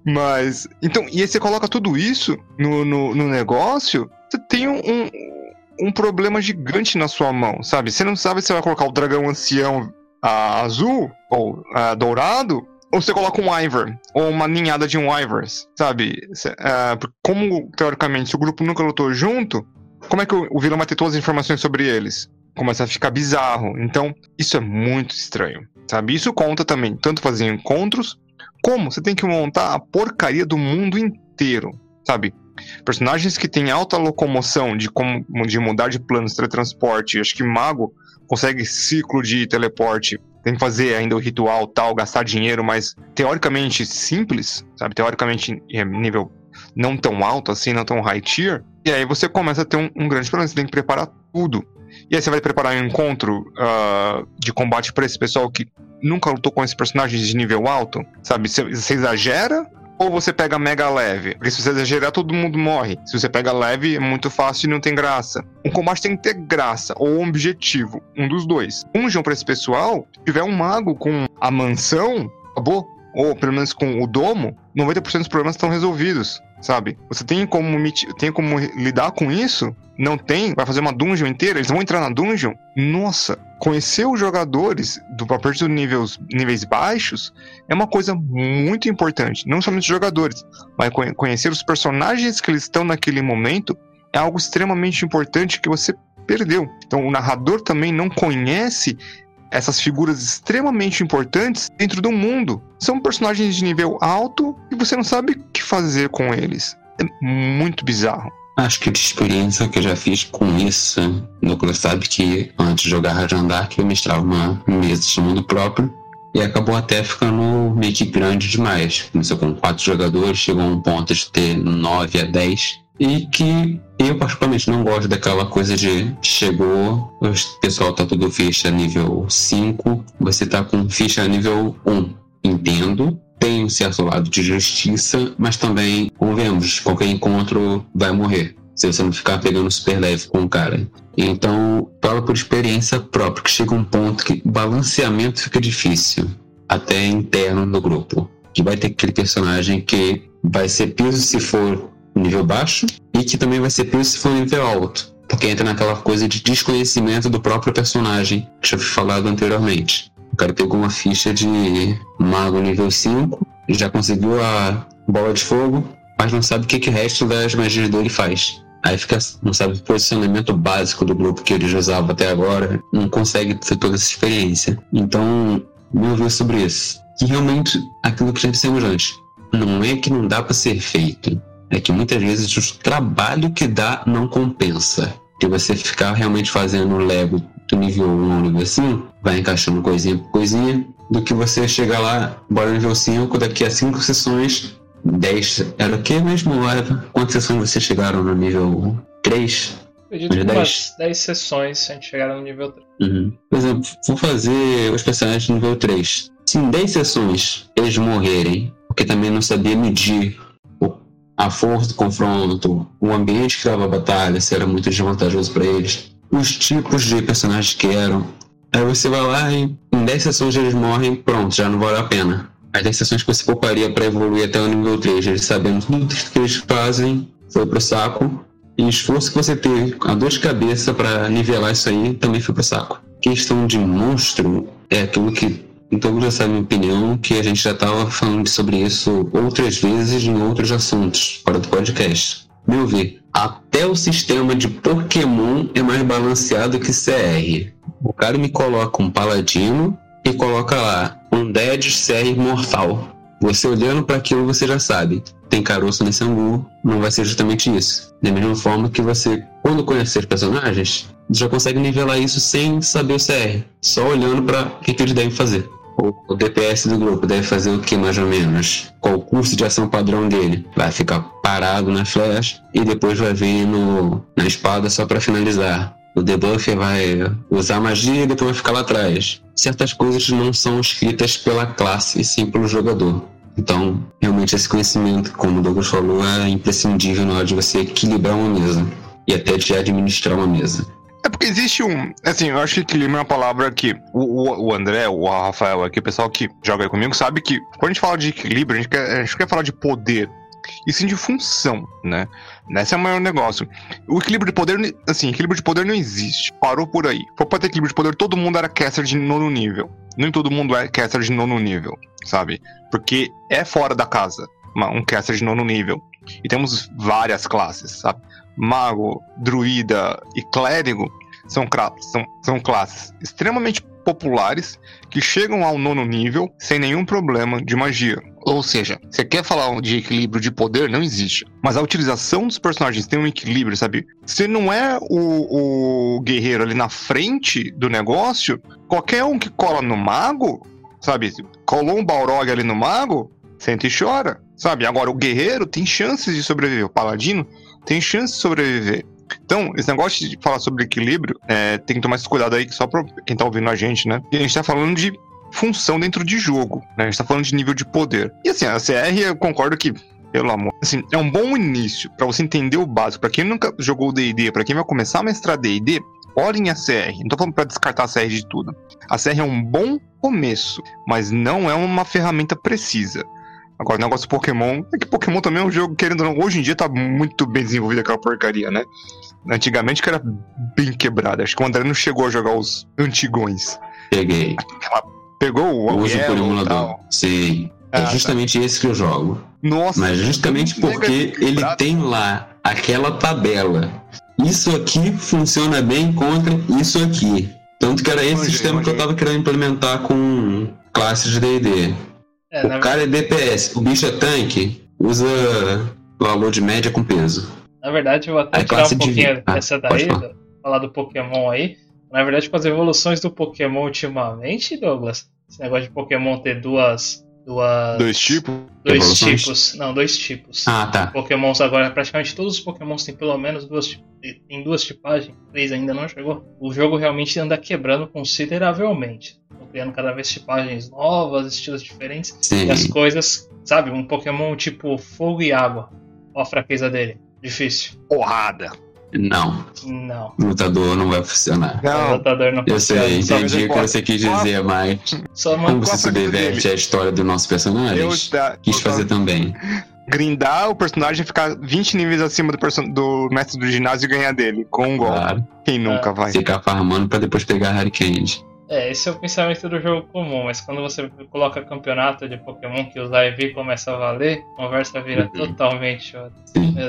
Mas, então, e aí você coloca tudo isso no, no, no negócio, você tem um, um, um, problema gigante na sua mão, sabe? Você não sabe se vai colocar o dragão ancião azul ou dourado, ou você coloca um Ivor, ou uma ninhada de um Ivors, sabe? Uh, como, teoricamente, se o grupo nunca lutou junto, como é que o, o vilão vai ter todas as informações sobre eles? Começa a ficar bizarro. Então, isso é muito estranho sabe? Isso conta também, tanto fazer encontros, como você tem que montar a porcaria do mundo inteiro, sabe? Personagens que têm alta locomoção de como de mudar de planos, teletransporte, acho que mago consegue ciclo de teleporte, tem que fazer ainda o ritual tal, gastar dinheiro, mas teoricamente simples, sabe? Teoricamente nível não tão alto assim, não tão high tier. E aí você começa a ter um, um grande problema, você tem que preparar tudo. E aí você vai preparar um encontro uh, de combate para esse pessoal que nunca lutou com esses personagens de nível alto, sabe? Você exagera Ou você pega mega leve, porque se você exagerar, todo mundo morre. Se você pega leve, é muito fácil e não tem graça. Um combate tem que ter graça, ou um objetivo, um dos dois. Dungeon pra esse pessoal, se tiver um mago com a mansão, acabou. Ou pelo menos com o domo, 90% dos problemas estão resolvidos, sabe? Você tem como, tem como lidar com isso? Não tem? Vai fazer uma dungeon inteira? Eles vão entrar na dungeon? Nossa, conhecer os jogadores do a partir dos níveis, níveis baixos é uma coisa muito importante. Não somente os jogadores, mas conhecer os personagens que eles estão naquele momento é algo extremamente importante que você perdeu. Então o narrador também não conhece essas figuras extremamente importantes dentro do mundo. São personagens de nível alto e você não sabe o que fazer com eles. É muito bizarro.
Acho que de experiência que eu já fiz com isso, o Douglas sabe que antes de jogar Rajandark eu mestrava uma mesa de mundo próprio e acabou até ficando meio que grande demais. Começou com quatro jogadores, chegou a um ponto de ter nove a dez e que eu particularmente não gosto daquela coisa de chegou, o pessoal tá tudo ficha nível 5, você tá com ficha nível 1. Entendo, tem um certo lado de justiça, mas também, como vemos, qualquer encontro vai morrer. Se você não ficar pegando super leve com o cara. Então, fala por experiência própria, que chega um ponto que balanceamento fica difícil, até interno no grupo. Que vai ter aquele personagem que vai ser peso se for nível baixo e que também vai ser peso se for nível alto. Porque entra naquela coisa de desconhecimento do próprio personagem que já foi falado anteriormente. O cara pegou uma ficha de mago nível 5, já conseguiu a bola de fogo, mas não sabe o que, que o resto das magias dele faz. Aí fica, não sabe o posicionamento básico do grupo que ele já usava até agora, não consegue ter toda essa experiência. Então, meu ver sobre isso. Que realmente, aquilo que já dissemos antes, não é que não dá para ser feito, é que muitas vezes o trabalho que dá não compensa. Que você ficar realmente fazendo o Lego do nível 1 ao nível 5, vai encaixando coisinha por coisinha, do que você chegar lá, bora nível 5, daqui a 5 sessões, 10. Era o que mesmo? Quantas sessões vocês chegaram no nível 3?
Acredito que 10. umas 10 sessões a gente chegar no nível 3.
Uhum. Por exemplo, vou fazer os personagens no nível 3. Se em 10 sessões eles morrerem, porque também não sabia medir a força do confronto, o ambiente que estava a batalha, se era muito desvantajoso para eles, os tipos de personagens que eram. Aí você vai lá e em 10 sessões eles morrem, pronto, já não vale a pena. As 10 sessões que você pouparia para evoluir até o nível 3, eles sabendo tudo que eles fazem, foi pro saco. E o esforço que você teve, a dor de cabeça para nivelar isso aí, também foi pro saco. Questão de monstro é aquilo que então já sabe minha opinião, que a gente já estava falando sobre isso outras vezes em outros assuntos, fora do podcast. Meu ver, até o sistema de Pokémon é mais balanceado que CR. O cara me coloca um paladino e coloca lá um Dead CR mortal. Você olhando para aquilo, você já sabe. Tem caroço nesse angu, não vai ser justamente isso. Da mesma forma que você, quando conhecer personagens, já consegue nivelar isso sem saber o CR, só olhando para o que, que eles devem fazer o DPS do grupo deve fazer o que mais ou menos? Qual o curso de ação padrão dele? Vai ficar parado na flash e depois vai vir no, na espada só para finalizar. O debuffer vai usar magia e depois vai ficar lá atrás. Certas coisas não são escritas pela classe e sim pelo jogador. Então, realmente esse conhecimento, como o Douglas falou, é imprescindível na hora de você equilibrar uma mesa e até de administrar uma mesa.
É porque existe um. Assim, eu acho que equilíbrio é uma palavra que o, o, André, o Rafael aqui, o pessoal que joga aí comigo, sabe que quando a gente fala de equilíbrio, a gente quer, a gente quer falar de poder. E sim de função, né? Esse é o maior negócio. O equilíbrio de poder, assim, equilíbrio de poder não existe. Parou por aí. For pra ter equilíbrio de poder, todo mundo era caster de nono nível. Nem todo mundo é caster de nono nível, sabe? Porque é fora da casa um caster de nono nível. E temos várias classes, sabe? Mago, druida e clérigo são, são, são classes extremamente populares que chegam ao nono nível sem nenhum problema de magia. Ou seja, você quer falar de equilíbrio de poder? Não existe. Mas a utilização dos personagens tem um equilíbrio, sabe? Se não é o, o guerreiro ali na frente do negócio, qualquer um que cola no mago, sabe? Colou um Balrog ali no mago, senta e chora, sabe? Agora, o guerreiro tem chances de sobreviver. O paladino tem chance de sobreviver. Então, esse negócio de falar sobre equilíbrio, é, tem que tomar esse cuidado aí, só pra quem tá ouvindo a gente, né? E a gente tá falando de função dentro de jogo, né? A gente tá falando de nível de poder. E assim, a CR eu concordo que pelo amor. Assim, é um bom início para você entender o básico. Para quem nunca jogou D&D, para quem vai começar a mestrar D&D, olhem a CR. Não tô falando para descartar a CR de tudo. A CR é um bom começo, mas não é uma ferramenta precisa. Agora, o negócio do Pokémon é que Pokémon também é um jogo, querendo ou não, hoje em dia tá muito bem desenvolvido aquela porcaria, né? Antigamente que era bem quebrado. Acho que o André não chegou a jogar os antigões.
Peguei.
Pegou o
Eu uso por
Yellow e
emulador. Sim. É
Ah, tá.
justamente esse que eu jogo.
Nossa.
Mas justamente
mega
porque ele tem lá aquela tabela. Isso aqui funciona bem contra isso aqui. Tanto que era esse sistema que eu tava querendo implementar com classes de D&D.
É, na,
O cara é DPS, o bicho é tanque, usa valor de média com peso.
na verdade, eu vou até
Aí,
tirar um pouquinho.
Ah,
daí,
falar.
do- falar do Pokémon aí. Na verdade, com as evoluções do Pokémon ultimamente, Douglas, esse negócio de Pokémon ter duas. duas
Dois tipos.
dois
Evoluções?
tipos. Não, dois tipos.
Ah, tá.
Pokémons agora, praticamente todos os Pokémons têm pelo menos duas, tem duas tipagens, três ainda não chegou. O jogo realmente anda quebrando consideravelmente. Criando cada vez tipagens novas, estilos diferentes. E as
Sim.
coisas, sabe, um Pokémon tipo fogo e água. Olha a fraqueza dele. Difícil.
Porrada.
Não,
Não.
lutador não vai funcionar.
O
Não.
lutador não
Eu sei,
funciona.
Entendi o que você quis dizer, mas
Só
como
manda.
Qual a
se
fraqueza
subverte a história do nosso personagem,
Eu tá,
quis fazer também.
grindar o personagem e ficar 20 níveis acima do, perso- do mestre do ginásio e ganhar dele. Com um golpe.
Claro,
Quem nunca vai?
ficar farmando pra depois pegar Harry Candy.
É, esse é o pensamento do jogo comum, mas quando você coloca campeonato de Pokémon que usar EV começa a valer, a conversa vira
Uhum.
totalmente outra.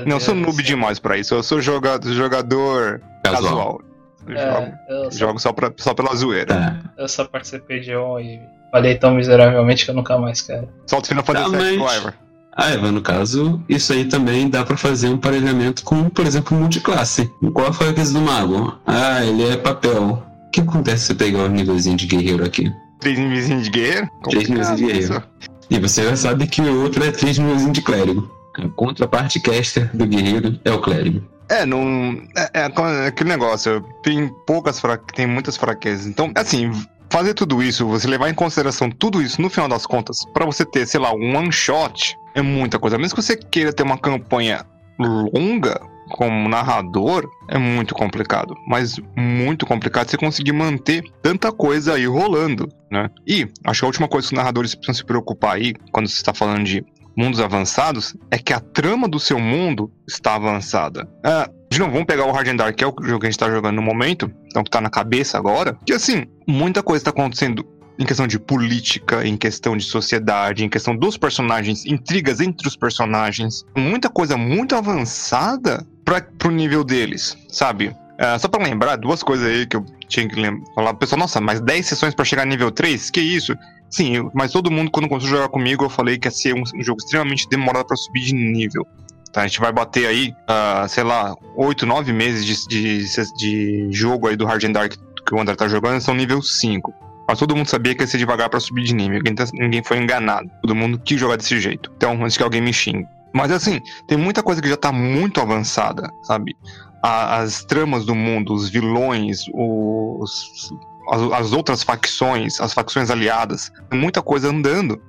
Não, eu sou
Deus do
noob demais pra isso. Eu sou joga- jogador
Casual.
casual. Eu jogo,
É, eu, só,
jogo só, pra, só pela zoeira.
Tá.
eu só participei de um e falhei tão miseravelmente que eu nunca mais quero.
Solta Final Fantasy VII
mas-
Clover.
Ah, Eva, no caso, isso aí também dá pra fazer um parelhamento com, por exemplo, multiclasse. Qual foi a coisa do mago? Ah, ele é papel. O que acontece se você pegar o nívelzinho de guerreiro aqui?
Três níveis de guerreiro.
Três níveis de
Complicado
guerreiro.
isso.
E você já sabe que o outro é três nívelzinho de clérigo. A contraparte caster do guerreiro é o clérigo.
É, não. É, é é aquele negócio. Tem poucas fra... tem muitas fraquezas. Então, assim, fazer tudo isso, você levar em consideração tudo isso no final das contas, pra você ter, sei lá, um one shot, é muita coisa. Mesmo que você queira ter uma campanha longa como narrador, é muito complicado. Mas muito complicado você conseguir manter tanta coisa aí rolando, né? E acho que a última coisa que os narradores precisam se preocupar aí, quando você está falando de mundos avançados, é que a trama do seu mundo está avançada. Ah, de novo, vamos pegar o Hard and Dark, que é o jogo que a gente tá jogando no momento, então que tá na cabeça agora, que assim, muita coisa tá acontecendo em questão de política, em questão de sociedade, em questão dos personagens, intrigas entre os personagens, muita coisa muito avançada para pro nível deles, sabe? Ah, só pra lembrar, duas coisas aí que eu tinha que falar. Pessoal, nossa, mas 10 sessões pra chegar a nível 3? Que isso? Sim, eu- mas todo mundo, quando começou a jogar comigo, eu falei que ia ser um, um jogo extremamente demorado pra subir de nível. Tá, a gente vai bater aí, ah, sei lá, 8, 9 meses de, de, de jogo aí do Hard and Dark que o André tá jogando, são nível 5. Mas todo mundo sabia que ia ser devagar pra subir de nível. Ninguém, tá- ninguém foi enganado. Todo mundo quis jogar desse jeito. Então, antes que alguém me xingue. Mas assim, tem muita coisa que já tá muito avançada, sabe? A- as tramas do mundo, os vilões, os, as, as outras facções, as facções aliadas, muita coisa andando.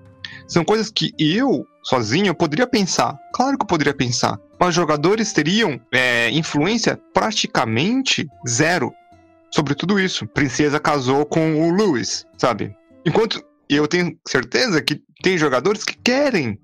São coisas que eu, sozinho, poderia pensar. Claro que eu poderia pensar. Mas jogadores teriam é, influência praticamente zero sobre tudo isso. Princesa casou com o Lewis, sabe? Enquanto eu tenho certeza que tem jogadores que querem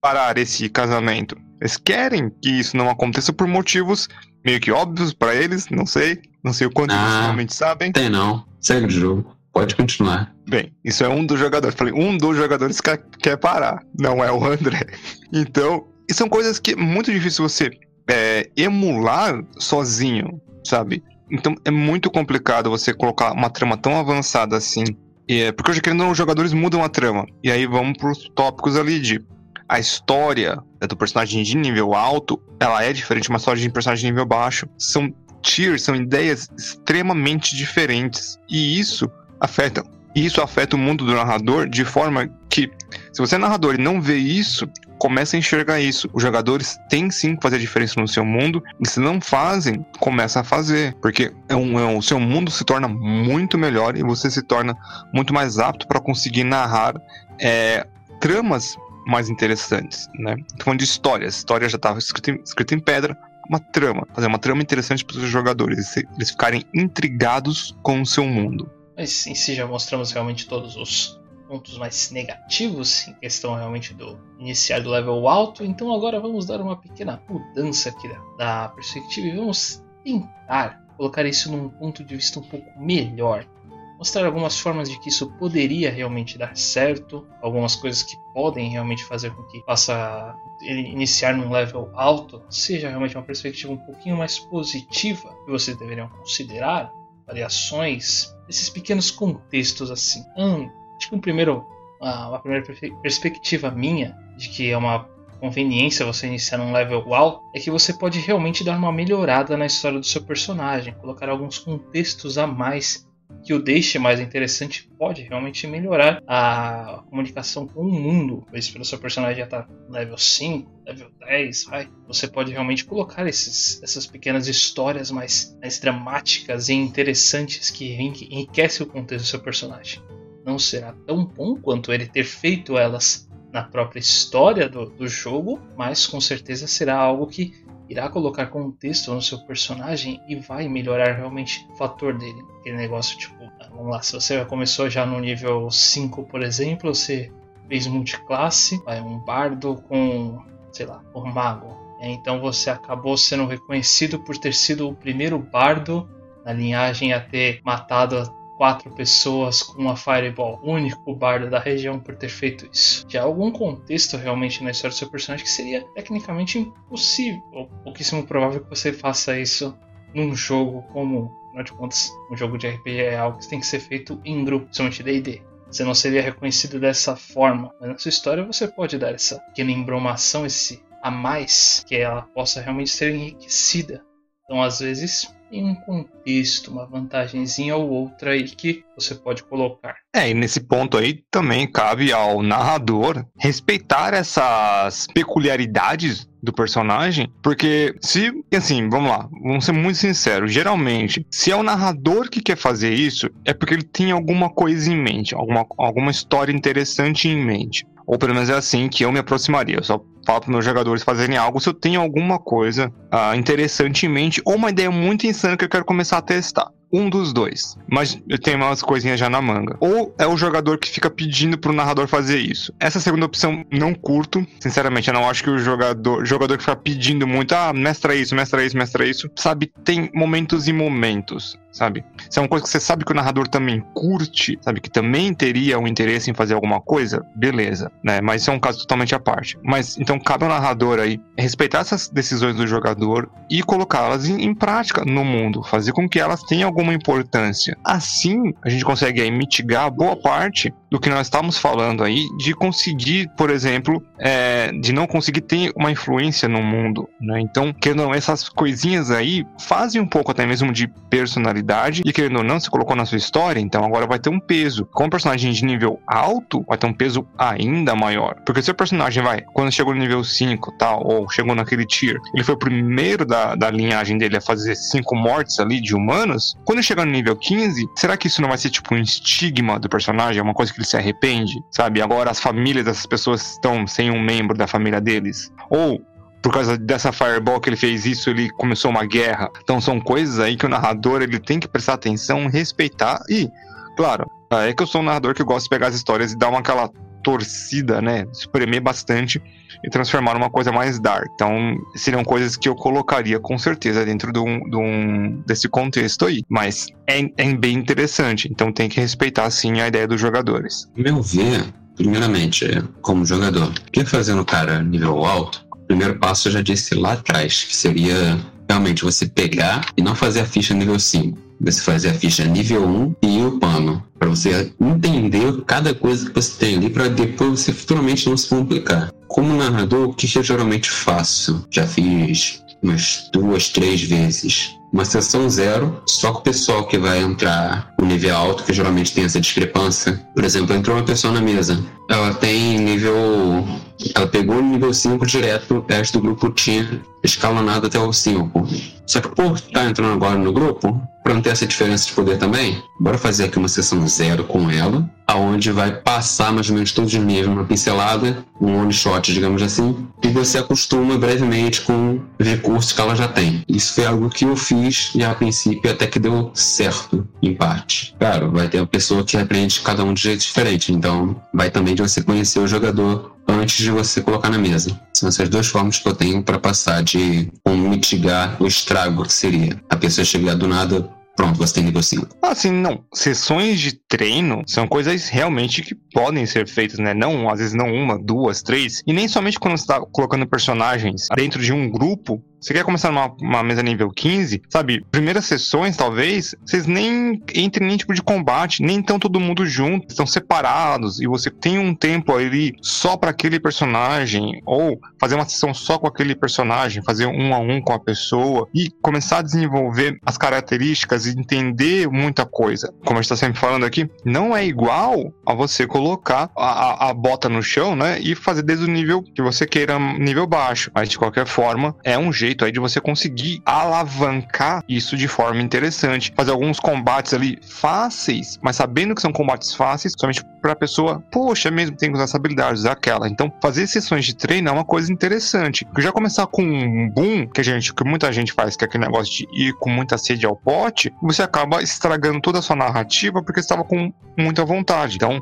parar esse casamento. Eles querem que isso não aconteça por motivos meio que óbvios pra eles, não sei. Não sei o quanto eles
Ah.
realmente sabem.
Tem não. Segue o jogo. Pode continuar.
Bem, isso é um dos jogadores. Falei, um dos jogadores que quer parar, não é o André. Então, e são coisas que é muito difícil você é, emular sozinho, sabe? Então é muito complicado você colocar uma trama tão avançada assim. E é, porque hoje, querendo ou não, os jogadores mudam a trama. E aí vamos pros tópicos ali de. A história né, do personagem de nível alto, ela é diferente de uma história de personagem de nível baixo. São tiers, são ideias extremamente diferentes. E isso afeta. Isso afeta o mundo do narrador de forma que, se você é narrador e não vê isso, começa a enxergar isso. Os jogadores têm sim que fazer diferença no seu mundo, e se não fazem, começa a fazer, porque é um, é um, o seu mundo se torna muito melhor e você se torna muito mais apto para conseguir narrar é, tramas mais interessantes, né? Tô falando de histórias. História já estava escrita, escrita em pedra, uma trama, fazer uma trama interessante para os jogadores, eles ficarem intrigados com o seu mundo.
Mas em si já mostramos realmente todos os pontos mais negativos em questão realmente do iniciar do level alto, então agora vamos dar uma pequena mudança aqui da, da perspectiva e vamos tentar colocar isso num ponto de vista um pouco melhor mostrar algumas formas de que isso poderia realmente dar certo, algumas coisas que podem realmente fazer com que faça ele iniciar num level alto seja realmente uma perspectiva um pouquinho mais positiva que vocês deveriam considerar, variações, esses pequenos contextos assim. Hum, que um primeiro, uma primeira perspectiva minha de que é uma conveniência você iniciar num level alto é que você pode realmente dar uma melhorada na história do seu personagem, colocar alguns contextos a mais que o deixe mais interessante pode realmente melhorar a comunicação com o mundo. Pois pelo seu personagem já tá level 5, level 10, vai. Você pode realmente colocar esses, essas pequenas histórias mais, mais dramáticas e interessantes que enriquecem o contexto do seu personagem. Não será tão bom quanto ele ter feito elas na própria história do, do jogo, mas com certeza será algo que irá colocar contexto no seu personagem e vai melhorar realmente o fator dele. Aquele negócio tipo, vamos lá, se você começou já no nível 5, por exemplo, você fez multiclasse, vai um bardo com, sei lá, um mago. Então você acabou sendo reconhecido por ter sido o primeiro bardo na linhagem a ter matado quatro pessoas com uma Fireball, o único bardo da região por ter feito isso. Há algum contexto realmente na história do seu personagem que seria tecnicamente impossível, ou pouquíssimo provável que você faça isso num jogo comum. Afinal de contas, um jogo de RPG é algo que tem que ser feito em grupo, somente D&D. Você não seria reconhecido dessa forma, mas na sua história você pode dar essa pequena embromação, esse a mais, que ela possa realmente ser enriquecida. Então, às vezes, em um contexto, uma vantagemzinha ou outra aí que você pode colocar.
É, e nesse ponto aí também cabe ao narrador respeitar essas peculiaridades do personagem, porque se, assim, vamos lá, vamos ser muito sinceros, geralmente, se é o narrador que quer fazer isso, é porque ele tem alguma coisa em mente, alguma, alguma história interessante em mente. Ou pelo menos é assim que eu me aproximaria. Eu só falo para meus jogadores fazerem algo se eu tenho alguma coisa uh, interessante em mente ou uma ideia muito insana que eu quero começar a testar um dos dois. Mas eu tenho umas coisinhas já na manga. Ou é o jogador que fica pedindo pro narrador fazer isso. Essa segunda opção não curto. Sinceramente, eu não acho que o jogador, jogador que fica pedindo muito, ah, mestra isso, mestra isso, mestra isso, sabe, tem momentos e momentos sabe? Se é uma coisa que você sabe que o narrador também curte, sabe? Que também teria um interesse em fazer alguma coisa, beleza, né? Mas isso é um caso totalmente à parte. Mas então cabe ao narrador aí respeitar essas decisões do jogador e colocá-las em, em, prática no mundo, fazer com que elas tenham alguma importância. Assim, a gente consegue aí mitigar boa parte do que nós estamos falando aí de conseguir, por exemplo, é, de não conseguir ter uma influência no mundo, né? Então, querendo ou não, essas coisinhas aí fazem um pouco até mesmo de personalidade e querendo ou não, se colocou na sua história, então agora vai ter um peso. Com um personagem de nível alto, vai ter um peso ainda maior. Porque se o personagem vai, quando chegou no nível 5, tal, ou chegou naquele tier, ele foi o primeiro da, da linhagem dele a fazer 5 mortes ali de humanos, quando chegar no nível 15, será que isso não vai ser tipo um estigma do personagem? É uma coisa que ele se arrepende, sabe? Agora as famílias dessas pessoas estão sem um membro da família deles. Ou por causa dessa fireball que ele fez isso, ele começou uma guerra. Então são coisas aí que o narrador ele tem que prestar atenção, respeitar e, claro, é que eu sou um narrador que gosta de pegar as histórias e dar uma aquela torcida, né, espremer bastante e transformar numa coisa mais dark. Então, seriam coisas que eu colocaria com certeza dentro de um, de um desse contexto aí. Mas é, é, bem interessante, então tem que respeitar sim a ideia dos jogadores.
Meu ver, primeiramente, como jogador, quer fazer no cara nível alto, primeiro passo eu já disse lá atrás, que seria realmente você pegar e não fazer a ficha nível 5. Você fazer a ficha nível 1 e o pano. Para você entender cada coisa que você tem ali, para depois você futuramente não se complicar. Como narrador, o que eu geralmente faço? Já fiz umas duas, três vezes. Uma sessão zero, só com o pessoal que vai entrar no nível alto, que geralmente tem essa discrepância. Por exemplo, entrou uma pessoa na mesa. Ela tem nível Ela pegou o nível 5 direto, o resto do grupo tinha escalonado até o 5. Só que por estar entrando agora no grupo, para não ter essa diferença de poder também, bora fazer aqui uma sessão zero com ela, aonde vai passar mais ou menos todos os níveis, uma pincelada, um one shot, digamos assim, e você acostuma brevemente com os recursos que ela já tem. Isso foi algo que eu fiz e a princípio até que deu certo, em parte. Claro, vai ter uma pessoa que aprende cada um de jeito diferente, então vai também de você conhecer o jogador antes de você colocar na mesa. São essas duas formas que eu tenho para passar de como mitigar o estrago que seria a pessoa chegar do nada Pronto, você tem nível 5.
Assim, não. Sessões de treino são coisas realmente que podem ser feitas, né? Não, às vezes não uma, duas, três. E nem somente quando você tá colocando personagens dentro de um grupo você quer começar numa uma mesa nível 15, sabe? Primeiras sessões, talvez, vocês nem entrem em nenhum tipo de combate, nem estão todo mundo junto, estão separados, e você tem um tempo ali só para aquele personagem, ou fazer uma sessão só com aquele personagem, fazer um a um com a pessoa, e começar a desenvolver as características e entender muita coisa. Como a gente tá sempre falando aqui, não é igual a você colocar a, a, a bota no chão, né? E fazer desde o nível que você queira, nível baixo. Mas de qualquer forma, é um jeito aí de você conseguir alavancar isso de forma interessante. Fazer alguns combates ali fáceis, mas sabendo que são combates fáceis, somente para a pessoa, poxa, mesmo tem que usar essa habilidade, usar aquela. Então, fazer sessões de treino é uma coisa interessante. Já começar com um boom, que a gente, que muita gente faz, que é aquele negócio de ir com muita sede ao pote, você acaba estragando toda a sua narrativa porque estava com muita vontade. Então,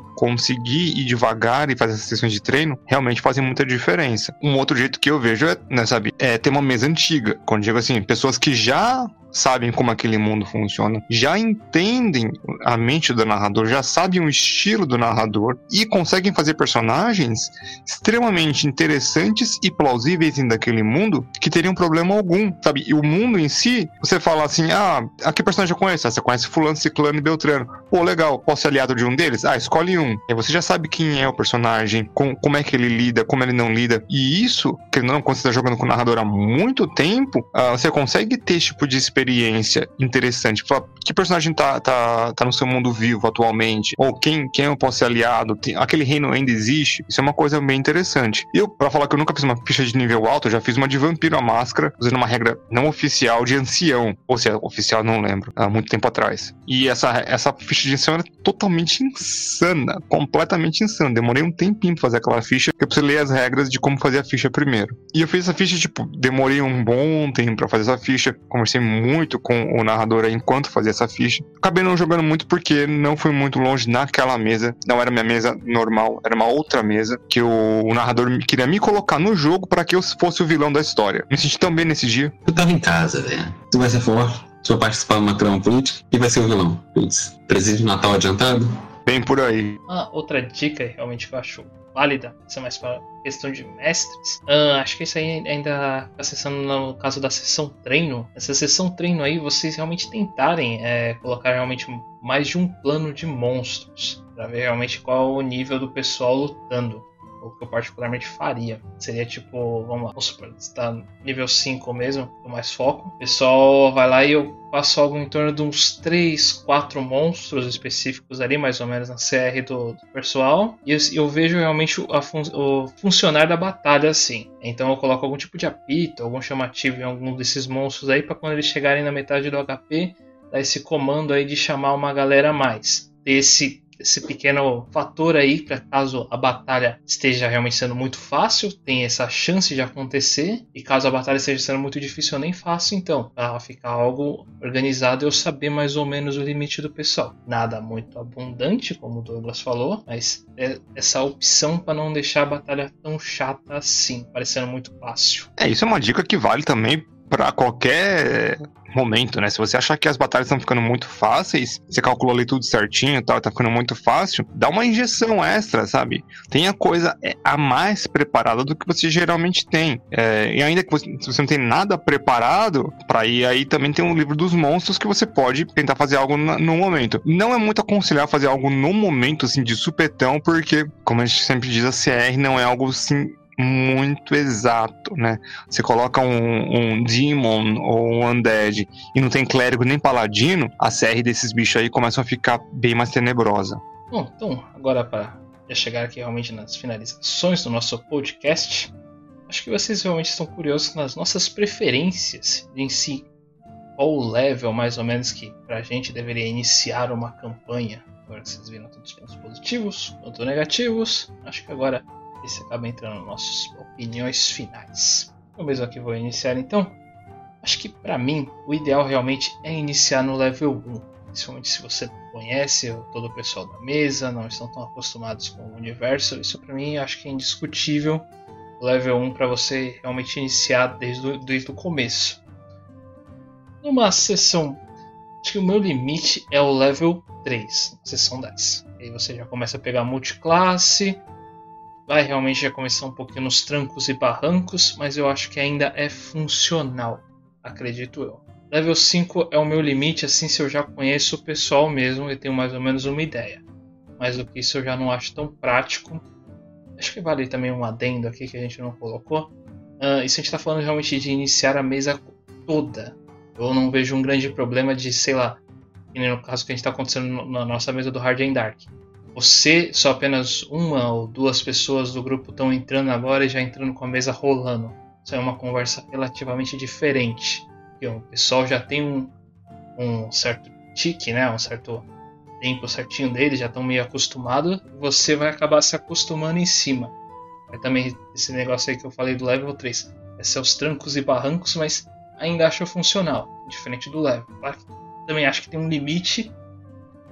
conseguir ir devagar e fazer essas sessões de treino realmente fazem muita diferença. Um outro jeito que eu vejo é, né, sabe, é ter uma mesa antiga. Quando digo assim, pessoas que já sabem como aquele mundo funciona, já entendem a mente do narrador, já sabem o estilo do narrador e conseguem fazer personagens extremamente interessantes e plausíveis daquele mundo que teriam problema algum, sabe? E o mundo em si, você fala assim, ah, a que personagem eu conheço? Ah, você conhece fulano, ciclano e beltrano. Pô, legal, posso ser aliado de um deles? Ah, escolhe um. E você já sabe quem é o personagem, com, como é que ele lida, como ele não lida. E isso, que não, quando você está jogando com o narrador há muito tempo, uh, você consegue ter esse tipo de experiência experiência interessante. Que personagem tá, tá, tá no seu mundo vivo atualmente? Ou quem, quem eu posso ser aliado? Tem, aquele reino ainda existe? Isso é uma coisa bem interessante. Eu, para falar que eu nunca fiz uma ficha de nível alto, eu já fiz uma de vampiro à máscara, usando uma regra não oficial de ancião. Ou se é oficial, não lembro. Há muito tempo atrás. E essa, essa ficha de ancião era totalmente insana. Completamente insana. Demorei um tempinho pra fazer aquela ficha, eu precisei ler as regras de como fazer a ficha primeiro. E eu fiz essa ficha, tipo, demorei um bom tempo pra fazer essa ficha. Conversei muito muito com o narrador enquanto fazia essa ficha. Acabei não jogando muito porque não fui muito longe naquela mesa. Não era minha mesa normal, era uma outra mesa que o, o narrador queria me colocar no jogo para que eu fosse o vilão da história. Me senti tão bem nesse dia.
Tu tava em casa, velho. Tu vai ser forte, tu vai participar de uma trama política e vai ser o vilão. Putz, presente de Natal adiantado?
Bem por aí.
Ah, outra dica realmente que eu acho válida, isso é mais para questão de mestres. Uh, acho que isso aí ainda está acessando no caso da sessão treino. Essa sessão treino aí, vocês realmente tentarem é, colocar realmente mais de um plano de monstros para ver realmente qual o nível do pessoal lutando o que eu particularmente faria. Seria tipo, vamos lá, vamos supor, está nível 5 mesmo, com mais foco. O pessoal vai lá e eu faço algo em torno de uns 3, 4 monstros específicos ali, mais ou menos na CR do, do pessoal. E eu, eu, vejo realmente o, fun o funcionar da batalha assim. Então eu coloco algum tipo de apito, algum chamativo em algum desses monstros aí, para quando eles chegarem na metade do HP, dar esse comando aí de chamar uma galera a mais. Esse esse pequeno fator aí para caso a batalha esteja realmente sendo muito fácil, tem essa chance de acontecer, e caso a batalha esteja sendo muito difícil ou nem fácil, então, para ficar algo organizado eu saber mais ou menos o limite do pessoal. Nada muito abundante, como o Douglas falou, mas é essa opção para não deixar a batalha tão chata assim, parecendo muito fácil.
É, isso é uma dica que vale também para qualquer momento, né? Se você achar que as batalhas estão ficando muito fáceis, você calculou ali tudo certinho e tal, tá ficando muito fácil, dá uma injeção extra, sabe? Tenha coisa é, a mais preparada do que você geralmente tem. É, e ainda que você, você não tem nada preparado, para ir aí também tem um livro dos monstros que você pode tentar fazer algo no momento. Não é muito aconselhar fazer algo no momento, assim, de supetão, porque, como a gente sempre diz, a CR não é algo assim muito exato, né? Você coloca um, um Demon ou um Undead e não tem clérigo nem paladino, a CR desses bichos aí começa a ficar bem mais tenebrosa.
Bom, então, agora para chegar aqui realmente nas finalizações do nosso podcast, acho que vocês realmente estão curiosos nas nossas preferências em si. Qual o level mais ou menos que pra gente deveria iniciar uma campanha? Agora vocês viram tanto os pontos positivos quanto negativos, acho que agora esse acaba entrando nas nossas opiniões finais. Eu mesmo aqui vou iniciar então. Acho que para mim o ideal realmente é iniciar no level 1. Principalmente se você conhece todo o pessoal da mesa, não estão tão acostumados com o universo. Isso para mim acho que é indiscutível. O level 1 para você realmente iniciar desde o, desde o começo. Numa sessão, acho que o meu limite é o level 3, sessão 10. Aí você já começa a pegar multiclasse, vai realmente já começar um pouquinho nos trancos e barrancos, mas eu acho que ainda é funcional, acredito eu. Level 5 é o meu limite, assim se eu já conheço o pessoal mesmo e tenho mais ou menos uma ideia. Mais do que isso eu já não acho tão prático. Acho que vale também um adendo aqui que a gente não colocou. Uh, isso a gente está falando realmente de iniciar a mesa toda. Eu não vejo um grande problema de, sei lá, no caso que a gente está acontecendo na nossa mesa do Hard and Dark você, só apenas uma ou duas pessoas do grupo estão entrando agora e já entrando com a mesa rolando. Isso é uma conversa relativamente diferente. O pessoal já tem um, um certo tique, né? um certo tempo certinho deles, já estão meio acostumados. Você vai acabar se acostumando em cima. Aí também esse negócio aí que eu falei do level 3. É seus trancos e barrancos, mas ainda acho funcional, diferente do level. Claro também acho que tem um limite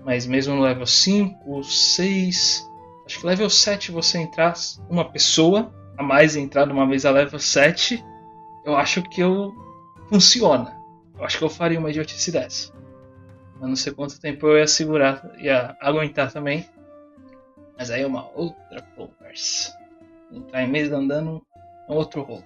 mas mesmo no level 5, 6, acho que level 7 você entrar uma pessoa a mais entrar numa mesa level 7, eu acho que eu funciona. Eu acho que eu faria uma idiotice dessa. Eu não sei quanto tempo eu ia segurar, ia aguentar também. Mas aí é uma outra conversa. Entrar em mesa andando é outro rolo.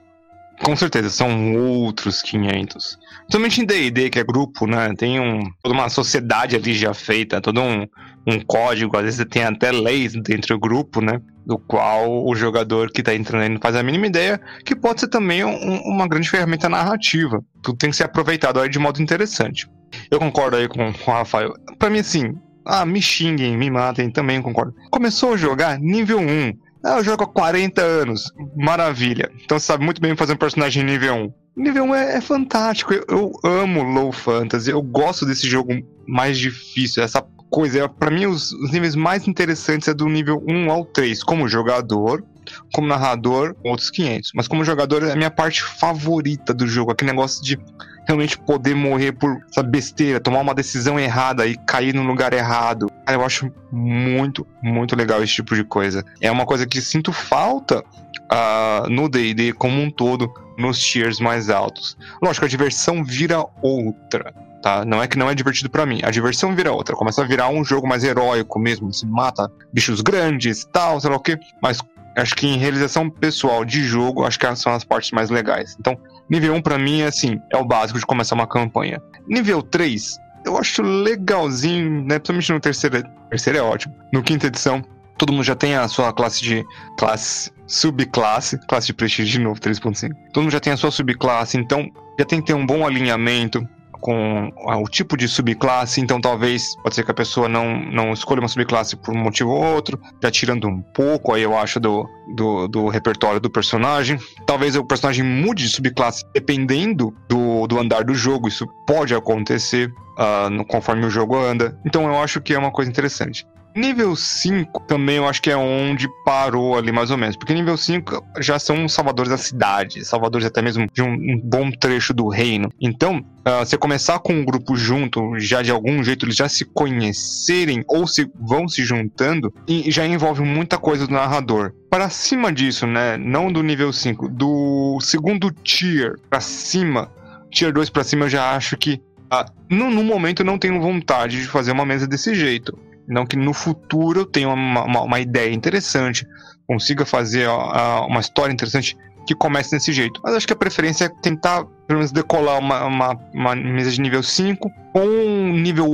Com certeza, são outros 500. Principalmente em D&D, que é grupo, né? Tem um, toda uma sociedade ali já feita, todo um, um código, às vezes tem até leis dentro do grupo, né? Do qual o jogador que tá entrando aí não faz a mínima ideia, que pode ser também um, uma grande ferramenta narrativa. Tudo tem que ser aproveitado aí de modo interessante. Eu concordo aí com, com o Rafael. Pra mim, assim, ah, me xinguem, me matem, também concordo. Começou a jogar nível 1 ah, eu jogo há 40 anos. Maravilha. Então você sabe muito bem fazer um personagem nível 1. Nível 1 é, é fantástico. Eu, eu, amo low fantasy. Eu gosto desse jogo mais difícil. Essa coisa, para mim, os, os, níveis mais interessantes é do nível 1 ao 3, como jogador, como narrador, outros 500. Mas como jogador é a minha parte favorita do jogo. Aquele negócio de realmente poder morrer por essa besteira, tomar uma decisão errada e cair no lugar errado. Cara, eu acho muito, muito legal esse tipo de coisa. É uma coisa que sinto falta uh, no DD como um todo, nos tiers mais altos. Lógico, a diversão vira outra. Tá? Não é que não é divertido para mim. A diversão vira outra. Começa a virar um jogo mais heróico mesmo. Se mata bichos grandes, tal, sei lá o quê. Mas acho que em realização pessoal de jogo, acho que são as partes mais legais. Então, Nível 1 para mim é assim, é o básico de começar uma campanha. Nível 3, eu acho legalzinho, né? Principalmente no terceiro, terceiro é ótimo. No quinta edição, todo mundo já tem a sua classe de classe subclasse, classe de prestígio de novo 3.5. Todo mundo já tem a sua subclasse, então já tem que ter um bom alinhamento com o tipo de subclasse, então talvez pode ser que a pessoa não, não escolha uma subclasse por um motivo ou outro, já tirando um pouco aí eu acho do, do, do repertório do personagem. Talvez o personagem mude de subclasse dependendo do, do andar do jogo, isso pode acontecer uh, conforme o jogo anda. Então eu acho que é uma coisa interessante. Nível 5 também eu acho que é onde parou ali mais ou menos. Porque nível 5 já são salvadores da cidade, salvadores até mesmo de um, um bom trecho do reino. Então, uh, você começar com um grupo junto, já de algum jeito eles já se conhecerem ou se vão se juntando, e já envolve muita coisa do narrador. Para cima disso, né? Não do nível 5, do segundo tier para cima, tier 2 para cima, eu já acho que. Uh, no, no momento eu não tenho vontade de fazer uma mesa desse jeito. Não que no futuro eu tenha uma, uma, uma ideia interessante, consiga fazer uma história interessante que comece desse jeito. Mas acho que a preferência é tentar, pelo menos, decolar uma, uma, uma mesa de nível 5 com um nível,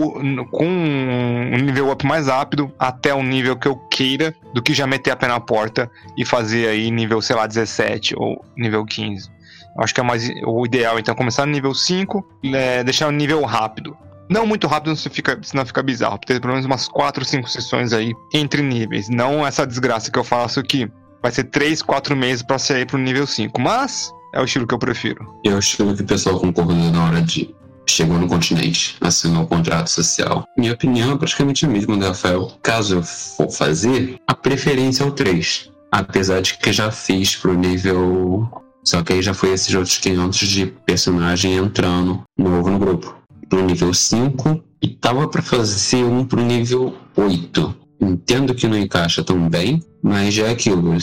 com um nível up mais rápido até o nível que eu queira, do que já meter a pé na porta e fazer aí nível, sei lá, 17 ou nível 15. Eu acho que é mais o ideal, então, começar no nível 5, é, deixar o nível rápido Não muito rápido, senão fica, senão fica bizarro. Ter pelo menos umas 4, 5 sessões aí entre níveis. Não essa desgraça que eu faço aqui. Vai ser 3, 4 meses pra sair pro nível 5. Mas é o estilo que eu prefiro.
É o estilo que o pessoal concordou na hora de chegou no continente, assinou o contrato social. Minha opinião é praticamente a mesma da Rafael. Caso eu for fazer, a preferência é o 3. Apesar de que já fiz pro nível. Só que aí já foi esses outros 500 de personagem entrando novo no grupo. Pro nível 5 e tava para fazer um pro nível 8. Entendo que não encaixa tão bem, mas já é aquilo.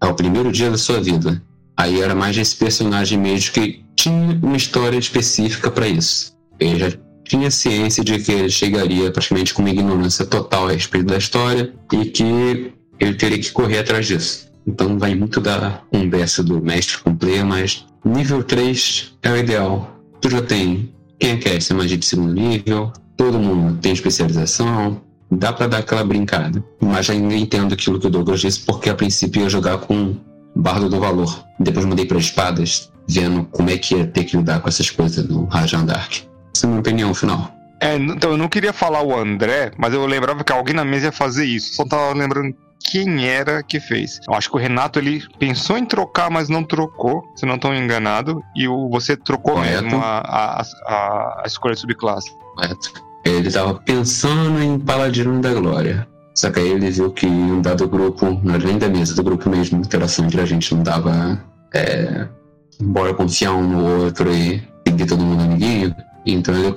É o primeiro dia da sua vida. Aí era mais esse personagem mesmo que tinha uma história específica para isso. Ele já tinha ciência de que ele chegaria praticamente com uma ignorância total a respeito da história e que ele teria que correr atrás disso. Então vai muito da conversa do mestre com o player, mas nível 3 é o ideal. Tu já tem quem quer ser magia de segundo nível, todo mundo tem especialização, dá para dar aquela brincada. Mas ainda entendo aquilo que o Douglas disse, porque a princípio ia jogar com Bardo do Valor. Depois mudei para espadas, vendo como é que ia ter que lidar com essas coisas no Rajan Dark. Essa é a minha opinião final.
É, então eu não queria falar o André, mas eu lembrava que alguém na mesa ia fazer isso. Só tava lembrando quem era que fez. Eu acho que o Renato ele pensou em trocar, mas não trocou, se não estou enganado. E o, você trocou Correto. mesmo a, a, a, escolha de subclasse.
Correto. Ele estava pensando em Paladino da Glória. Só que aí ele viu que um dado grupo, além da mesa do grupo mesmo, interação entre a gente não dava. É, bora confiar um no outro e seguir todo mundo amiguinho. Então ele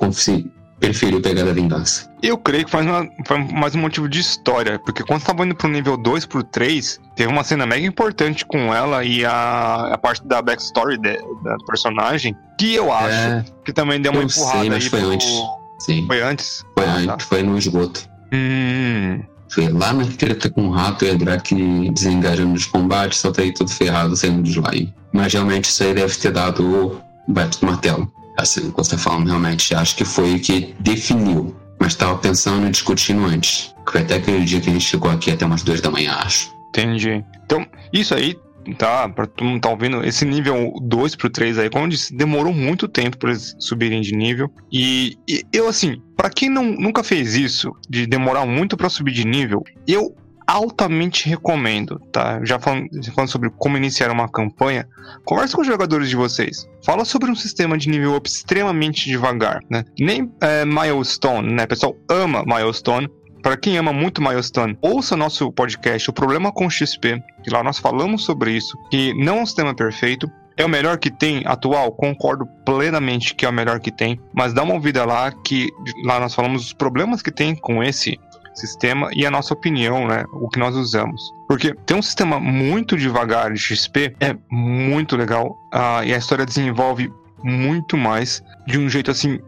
preferiu pegar a vingança.
Eu creio que foi, uma, foi mais um motivo de história, porque quando estava indo pro nível 2, pro 3, teve uma cena mega importante com ela e a, a parte da backstory de, da personagem, que eu acho é, que também deu uma empurrada sei,
mas
aí
foi pro... antes. Sim.
Foi antes?
Foi ah, antes, tá. foi no esgoto.
Hum.
Foi lá na treta com o rato e a Drake desengajando nos combates, só tá aí tudo ferrado saindo do slime. Mas realmente isso aí deve ter dado o bato do martelo. Assim, quando você tá falando, realmente, acho que foi o que definiu. Mas tava pensando e discutindo antes. Que foi até aquele dia que a gente chegou aqui até umas duas da manhã, acho.
Entendi. Então, isso aí tá? Pra todo mundo tá ouvindo, esse nível 2 pro 3 aí, como eu disse, demorou muito tempo pra eles subirem de nível. E, e eu, assim, para quem não, nunca fez isso, de demorar muito para subir de nível, eu altamente recomendo, tá? Já falando, falando, sobre como iniciar uma campanha, converse com os jogadores de vocês. Fala sobre um sistema de nível up extremamente devagar, né? Nem é, Milestone, né? O pessoal ama Milestone, para quem ama muito Milestone, ouça nosso podcast O Problema com XP, que lá nós falamos sobre isso, que não é um sistema perfeito, é o melhor que tem atual? Concordo plenamente que é o melhor que tem, mas dá uma ouvida lá que lá nós falamos os problemas que tem com esse sistema e a nossa opinião, né? O que nós usamos. Porque tem um sistema muito devagar de XP, é muito legal uh, e a história desenvolve muito mais de um jeito assim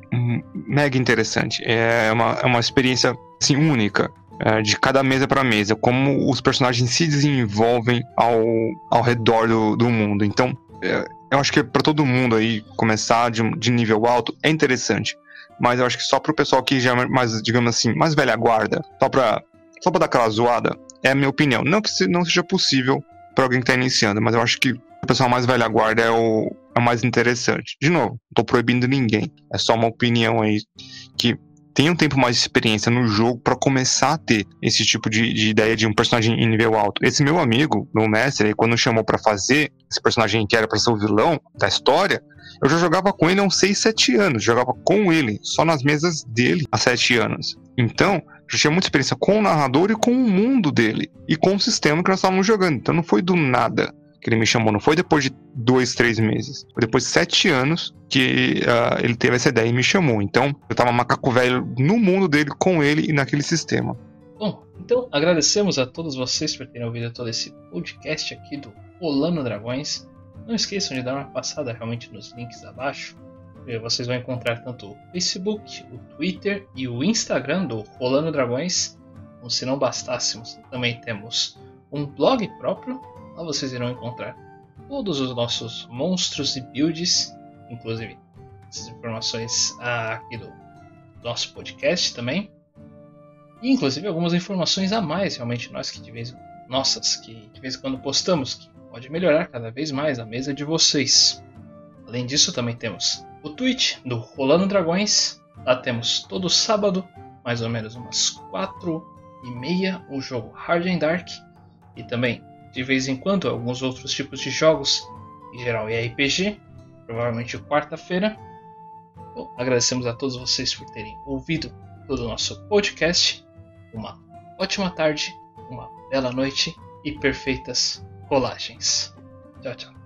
mega interessante. É uma, é uma experiência assim, única. É, de cada mesa para mesa, como os personagens se desenvolvem ao, ao redor do, do mundo. Então, é, eu acho que para todo mundo aí começar de, de nível alto é interessante. Mas eu acho que só pro pessoal que já é mais, digamos assim, mais velha guarda, só pra, só pra dar aquela zoada, é a minha opinião. Não que não seja possível para alguém que tá iniciando, mas eu acho que o pessoal mais velha guarda é o, é o mais interessante. De novo, não tô proibindo ninguém. É só uma opinião aí que tem um tempo mais de experiência no jogo para começar a ter esse tipo de, de, ideia de um personagem em nível alto. Esse meu amigo, meu mestre, quando chamou para fazer esse personagem que era para ser o vilão da história, eu já jogava com ele há uns 6, 7 anos. Jogava com ele, só nas mesas dele há 7 anos. Então, já tinha muita experiência com o narrador e com o mundo dele. E com o sistema que nós estávamos jogando. Então não foi do nada que ele me chamou. Não foi depois de dois, três meses. Foi depois de sete anos que uh, ele teve essa ideia e me chamou. Então, eu tava macaco velho no mundo dele, com ele e naquele sistema.
Bom, então agradecemos a todos vocês por terem ouvido todo esse podcast aqui do Rolando Dragões. Não esqueçam de dar uma passada realmente nos links abaixo. Vocês vão encontrar tanto o Facebook, o Twitter e o Instagram do Rolando Dragões. Como se não bastássemos, também temos um blog próprio Lá vocês irão encontrar todos os nossos monstros e builds, inclusive essas informações aqui do nosso podcast também. E inclusive algumas informações a mais, realmente nós que de vez nossas que de vez em quando postamos, que pode melhorar cada vez mais a mesa de vocês. Além disso, também temos o Twitch do Rolando Dragões, Lá temos todo sábado, mais ou menos umas 4 e meia, o jogo Hard and Dark. E também, de vez em quando, alguns outros tipos de jogos, em geral é RPG, provavelmente quarta-feira. Agradecemos a todos vocês por terem ouvido todo o nosso podcast. Uma ótima tarde, uma bela noite e perfeitas colagens. Tchau, tchau.